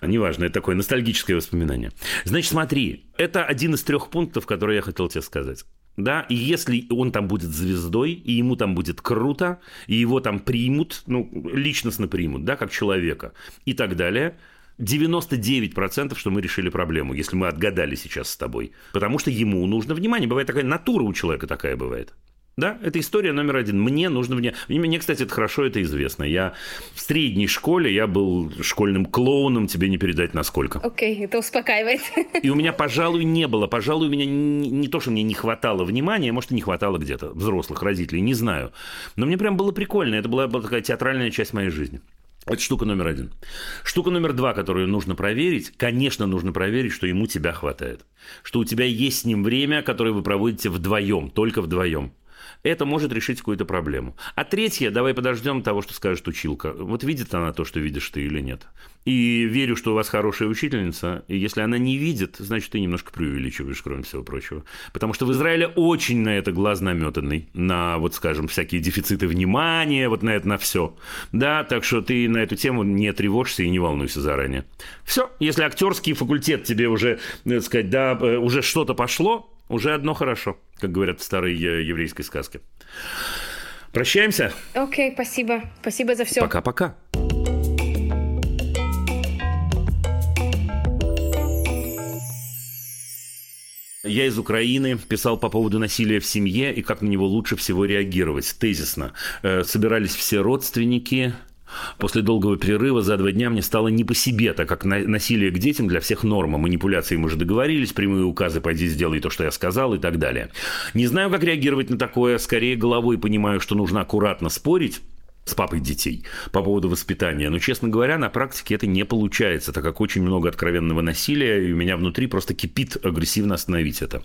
B: Неважно, это такое ностальгическое воспоминание. Значит, смотри, это один из трех пунктов, которые я хотел тебе сказать. Да, и если он там будет звездой, и ему там будет круто, и его там примут, ну, личностно примут, да, как человека, и так далее, 99% что мы решили проблему, если мы отгадали сейчас с тобой. Потому что ему нужно внимание. Бывает такая натура у человека такая бывает. Да, это история номер один. Мне нужно внимание. Мне, кстати, это хорошо, это известно. Я в средней школе, я был школьным клоуном, тебе не передать насколько.
G: Окей, это успокаивает.
B: И у меня, пожалуй, не было. Пожалуй, у меня не, не то, что мне не хватало внимания, может, и не хватало где-то взрослых родителей, не знаю. Но мне прям было прикольно. Это была, была такая театральная часть моей жизни. Это штука номер один. Штука номер два, которую нужно проверить, конечно, нужно проверить, что ему тебя хватает. Что у тебя есть с ним время, которое вы проводите вдвоем, только вдвоем. Это может решить какую-то проблему. А третье, давай подождем того, что скажет училка. Вот видит она то, что видишь ты или нет. И верю, что у вас хорошая учительница. И если она не видит, значит, ты немножко преувеличиваешь, кроме всего прочего. Потому что в Израиле очень на это глаз наметанный. На, вот скажем, всякие дефициты внимания, вот на это, на все. Да, так что ты на эту тему не тревожься и не волнуйся заранее. Все, если актерский факультет тебе уже, так сказать, да, э, уже что-то пошло, уже одно хорошо, как говорят в старой э, еврейской сказке. Прощаемся.
G: Окей, okay, спасибо. Спасибо за все.
B: Пока-пока. Я из Украины, писал по поводу насилия в семье и как на него лучше всего реагировать. Тезисно. Э, собирались все родственники, После долгого перерыва за два дня мне стало не по себе, так как насилие к детям для всех норма. Манипуляции мы уже договорились, прямые указы «пойди сделай то, что я сказал» и так далее. Не знаю, как реагировать на такое. Скорее головой понимаю, что нужно аккуратно спорить, с папой детей по поводу воспитания. Но, честно говоря, на практике это не получается, так как очень много откровенного насилия, и у меня внутри просто кипит агрессивно остановить это.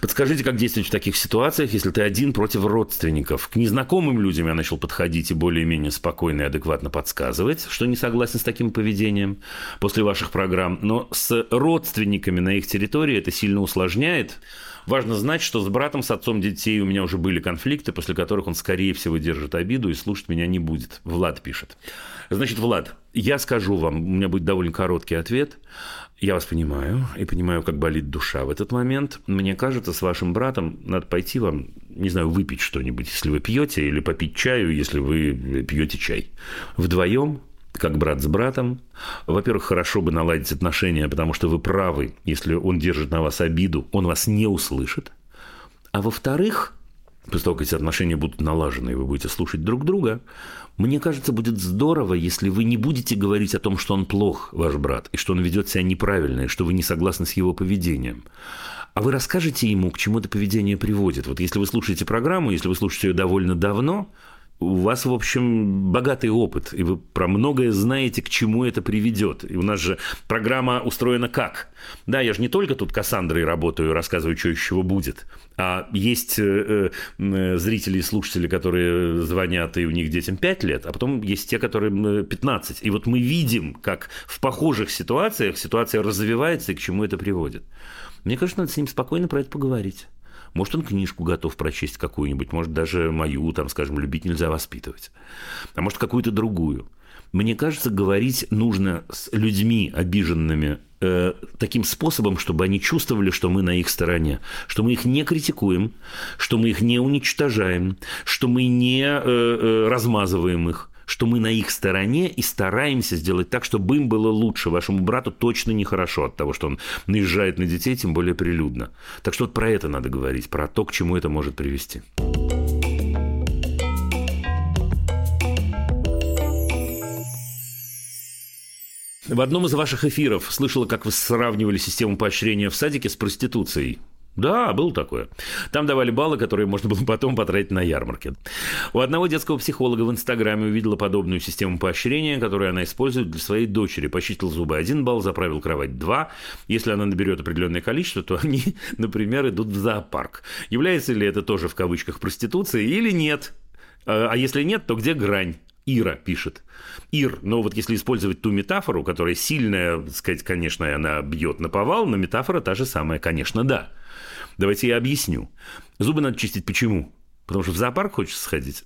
B: Подскажите, как действовать в таких ситуациях, если ты один против родственников? К незнакомым людям я начал подходить и более-менее спокойно и адекватно подсказывать, что не согласен с таким поведением после ваших программ. Но с родственниками на их территории это сильно усложняет Важно знать, что с братом, с отцом детей у меня уже были конфликты, после которых он, скорее всего, держит обиду и слушать меня не будет. Влад пишет. Значит, Влад, я скажу вам, у меня будет довольно короткий ответ. Я вас понимаю и понимаю, как болит душа в этот момент. Мне кажется, с вашим братом надо пойти вам, не знаю, выпить что-нибудь, если вы пьете, или попить чаю, если вы пьете чай. Вдвоем как брат с братом. Во-первых, хорошо бы наладить отношения, потому что вы правы, если он держит на вас обиду, он вас не услышит. А во-вторых, после того, как эти отношения будут налажены, и вы будете слушать друг друга, мне кажется, будет здорово, если вы не будете говорить о том, что он плох, ваш брат, и что он ведет себя неправильно, и что вы не согласны с его поведением. А вы расскажете ему, к чему это поведение приводит. Вот если вы слушаете программу, если вы слушаете ее довольно давно, у вас, в общем, богатый опыт, и вы про многое знаете, к чему это приведет. И у нас же программа устроена как? Да, я же не только тут Кассандрой работаю, рассказываю, что из чего будет, а есть э, э, зрители и слушатели, которые звонят, и у них детям 5 лет, а потом есть те, которым 15. И вот мы видим, как в похожих ситуациях ситуация развивается и к чему это приводит. Мне кажется, надо с ним спокойно про это поговорить. Может, он книжку готов прочесть какую-нибудь, может, даже мою, там, скажем, «Любить нельзя воспитывать», а может, какую-то другую. Мне кажется, говорить нужно с людьми обиженными э, таким способом, чтобы они чувствовали, что мы на их стороне, что мы их не критикуем, что мы их не уничтожаем, что мы не э, э, размазываем их, что мы на их стороне и стараемся сделать так, чтобы им было лучше. Вашему брату точно нехорошо от того, что он наезжает на детей, тем более прилюдно. Так что вот про это надо говорить, про то, к чему это может привести. В одном из ваших эфиров слышала, как вы сравнивали систему поощрения в садике с проституцией. Да, было такое. Там давали баллы, которые можно было потом потратить на ярмарке. У одного детского психолога в Инстаграме увидела подобную систему поощрения, которую она использует для своей дочери. Посчитал зубы один балл, заправил кровать два. Если она наберет определенное количество, то они, [LAUGHS] например, идут в зоопарк. Является ли это тоже в кавычках проституцией или нет? А, а если нет, то где грань? Ира пишет. Ир, но вот если использовать ту метафору, которая сильная, сказать, конечно, она бьет на повал, но метафора та же самая, конечно, да. Давайте я объясню. Зубы надо чистить почему? Потому что в зоопарк хочется сходить?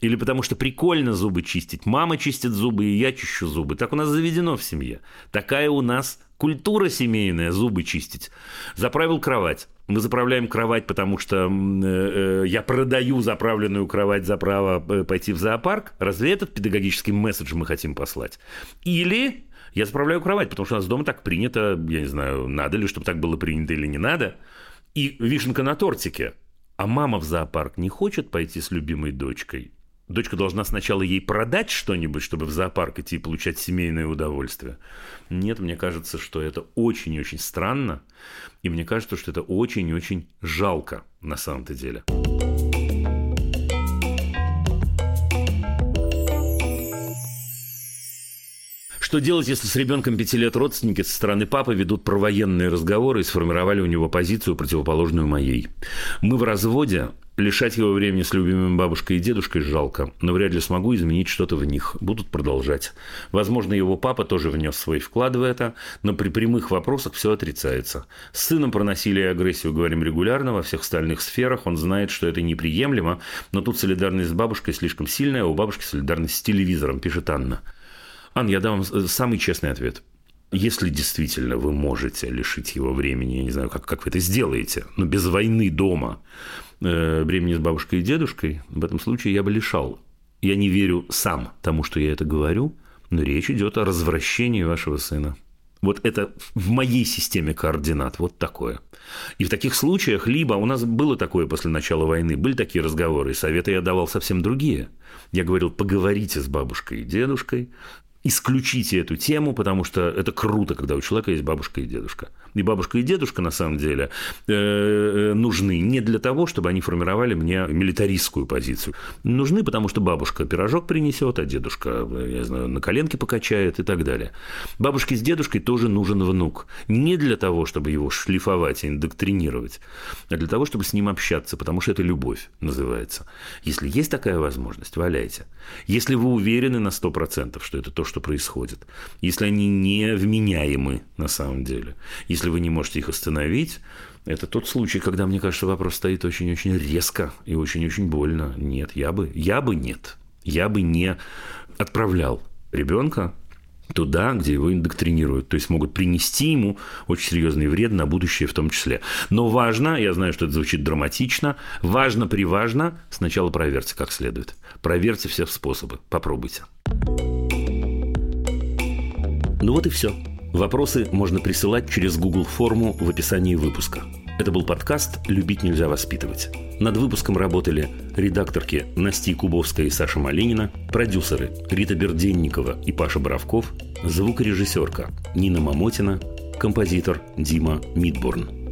B: Или потому что прикольно зубы чистить. Мама чистит зубы, и я чищу зубы. Так у нас заведено в семье. Такая у нас культура семейная, зубы чистить. Заправил кровать. Мы заправляем кровать, потому что э, э, я продаю заправленную кровать за право э, пойти в зоопарк. Разве этот педагогический месседж мы хотим послать? Или я заправляю кровать, потому что у нас дома так принято, я не знаю, надо ли, чтобы так было принято или не надо – и вишенка на тортике. А мама в зоопарк не хочет пойти с любимой дочкой. Дочка должна сначала ей продать что-нибудь, чтобы в зоопарк идти и получать семейное удовольствие. Нет, мне кажется, что это очень-очень странно. И мне кажется, что это очень-очень жалко на самом-то деле. Что делать, если с ребенком пяти лет родственники со стороны папы ведут провоенные разговоры и сформировали у него позицию, противоположную моей? Мы в разводе, Лишать его времени с любимыми бабушкой и дедушкой жалко, но вряд ли смогу изменить что-то в них. Будут продолжать. Возможно, его папа тоже внес свой вклад в это, но при прямых вопросах все отрицается. С сыном про насилие и агрессию говорим регулярно, во всех остальных сферах он знает, что это неприемлемо, но тут солидарность с бабушкой слишком сильная, а у бабушки солидарность с телевизором, пишет Анна. Ан, я дам вам самый честный ответ. Если действительно вы можете лишить его времени, я не знаю, как, как вы это сделаете, но без войны дома, э, времени с бабушкой и дедушкой, в этом случае я бы лишал. Я не верю сам тому, что я это говорю, но речь идет о развращении вашего сына. Вот это в моей системе координат вот такое. И в таких случаях, либо у нас было такое после начала войны, были такие разговоры, и советы я давал совсем другие. Я говорил, поговорите с бабушкой и дедушкой, исключите эту тему, потому что это круто, когда у человека есть бабушка и дедушка. И бабушка и дедушка, на самом деле, э, нужны не для того, чтобы они формировали мне милитаристскую позицию. Нужны, потому что бабушка пирожок принесет, а дедушка, я знаю, на коленке покачает и так далее. Бабушке с дедушкой тоже нужен внук. Не для того, чтобы его шлифовать и индоктринировать, а для того, чтобы с ним общаться, потому что это любовь называется. Если есть такая возможность, валяйте. Если вы уверены на 100%, что это то, что происходит, если они не вменяемы на самом деле, если вы не можете их остановить, это тот случай, когда, мне кажется, вопрос стоит очень-очень резко и очень-очень больно. Нет, я бы, я бы нет. Я бы не отправлял ребенка туда, где его индоктринируют. То есть могут принести ему очень серьезный вред на будущее в том числе. Но важно, я знаю, что это звучит драматично, важно-приважно, сначала проверьте как следует. Проверьте все способы. Попробуйте. Ну вот и все. Вопросы можно присылать через Google форму в описании выпуска. Это был подкаст «Любить нельзя воспитывать». Над выпуском работали редакторки Настя Кубовская и Саша Малинина, продюсеры Рита Берденникова и Паша Боровков, звукорежиссерка Нина Мамотина, композитор Дима Мидборн.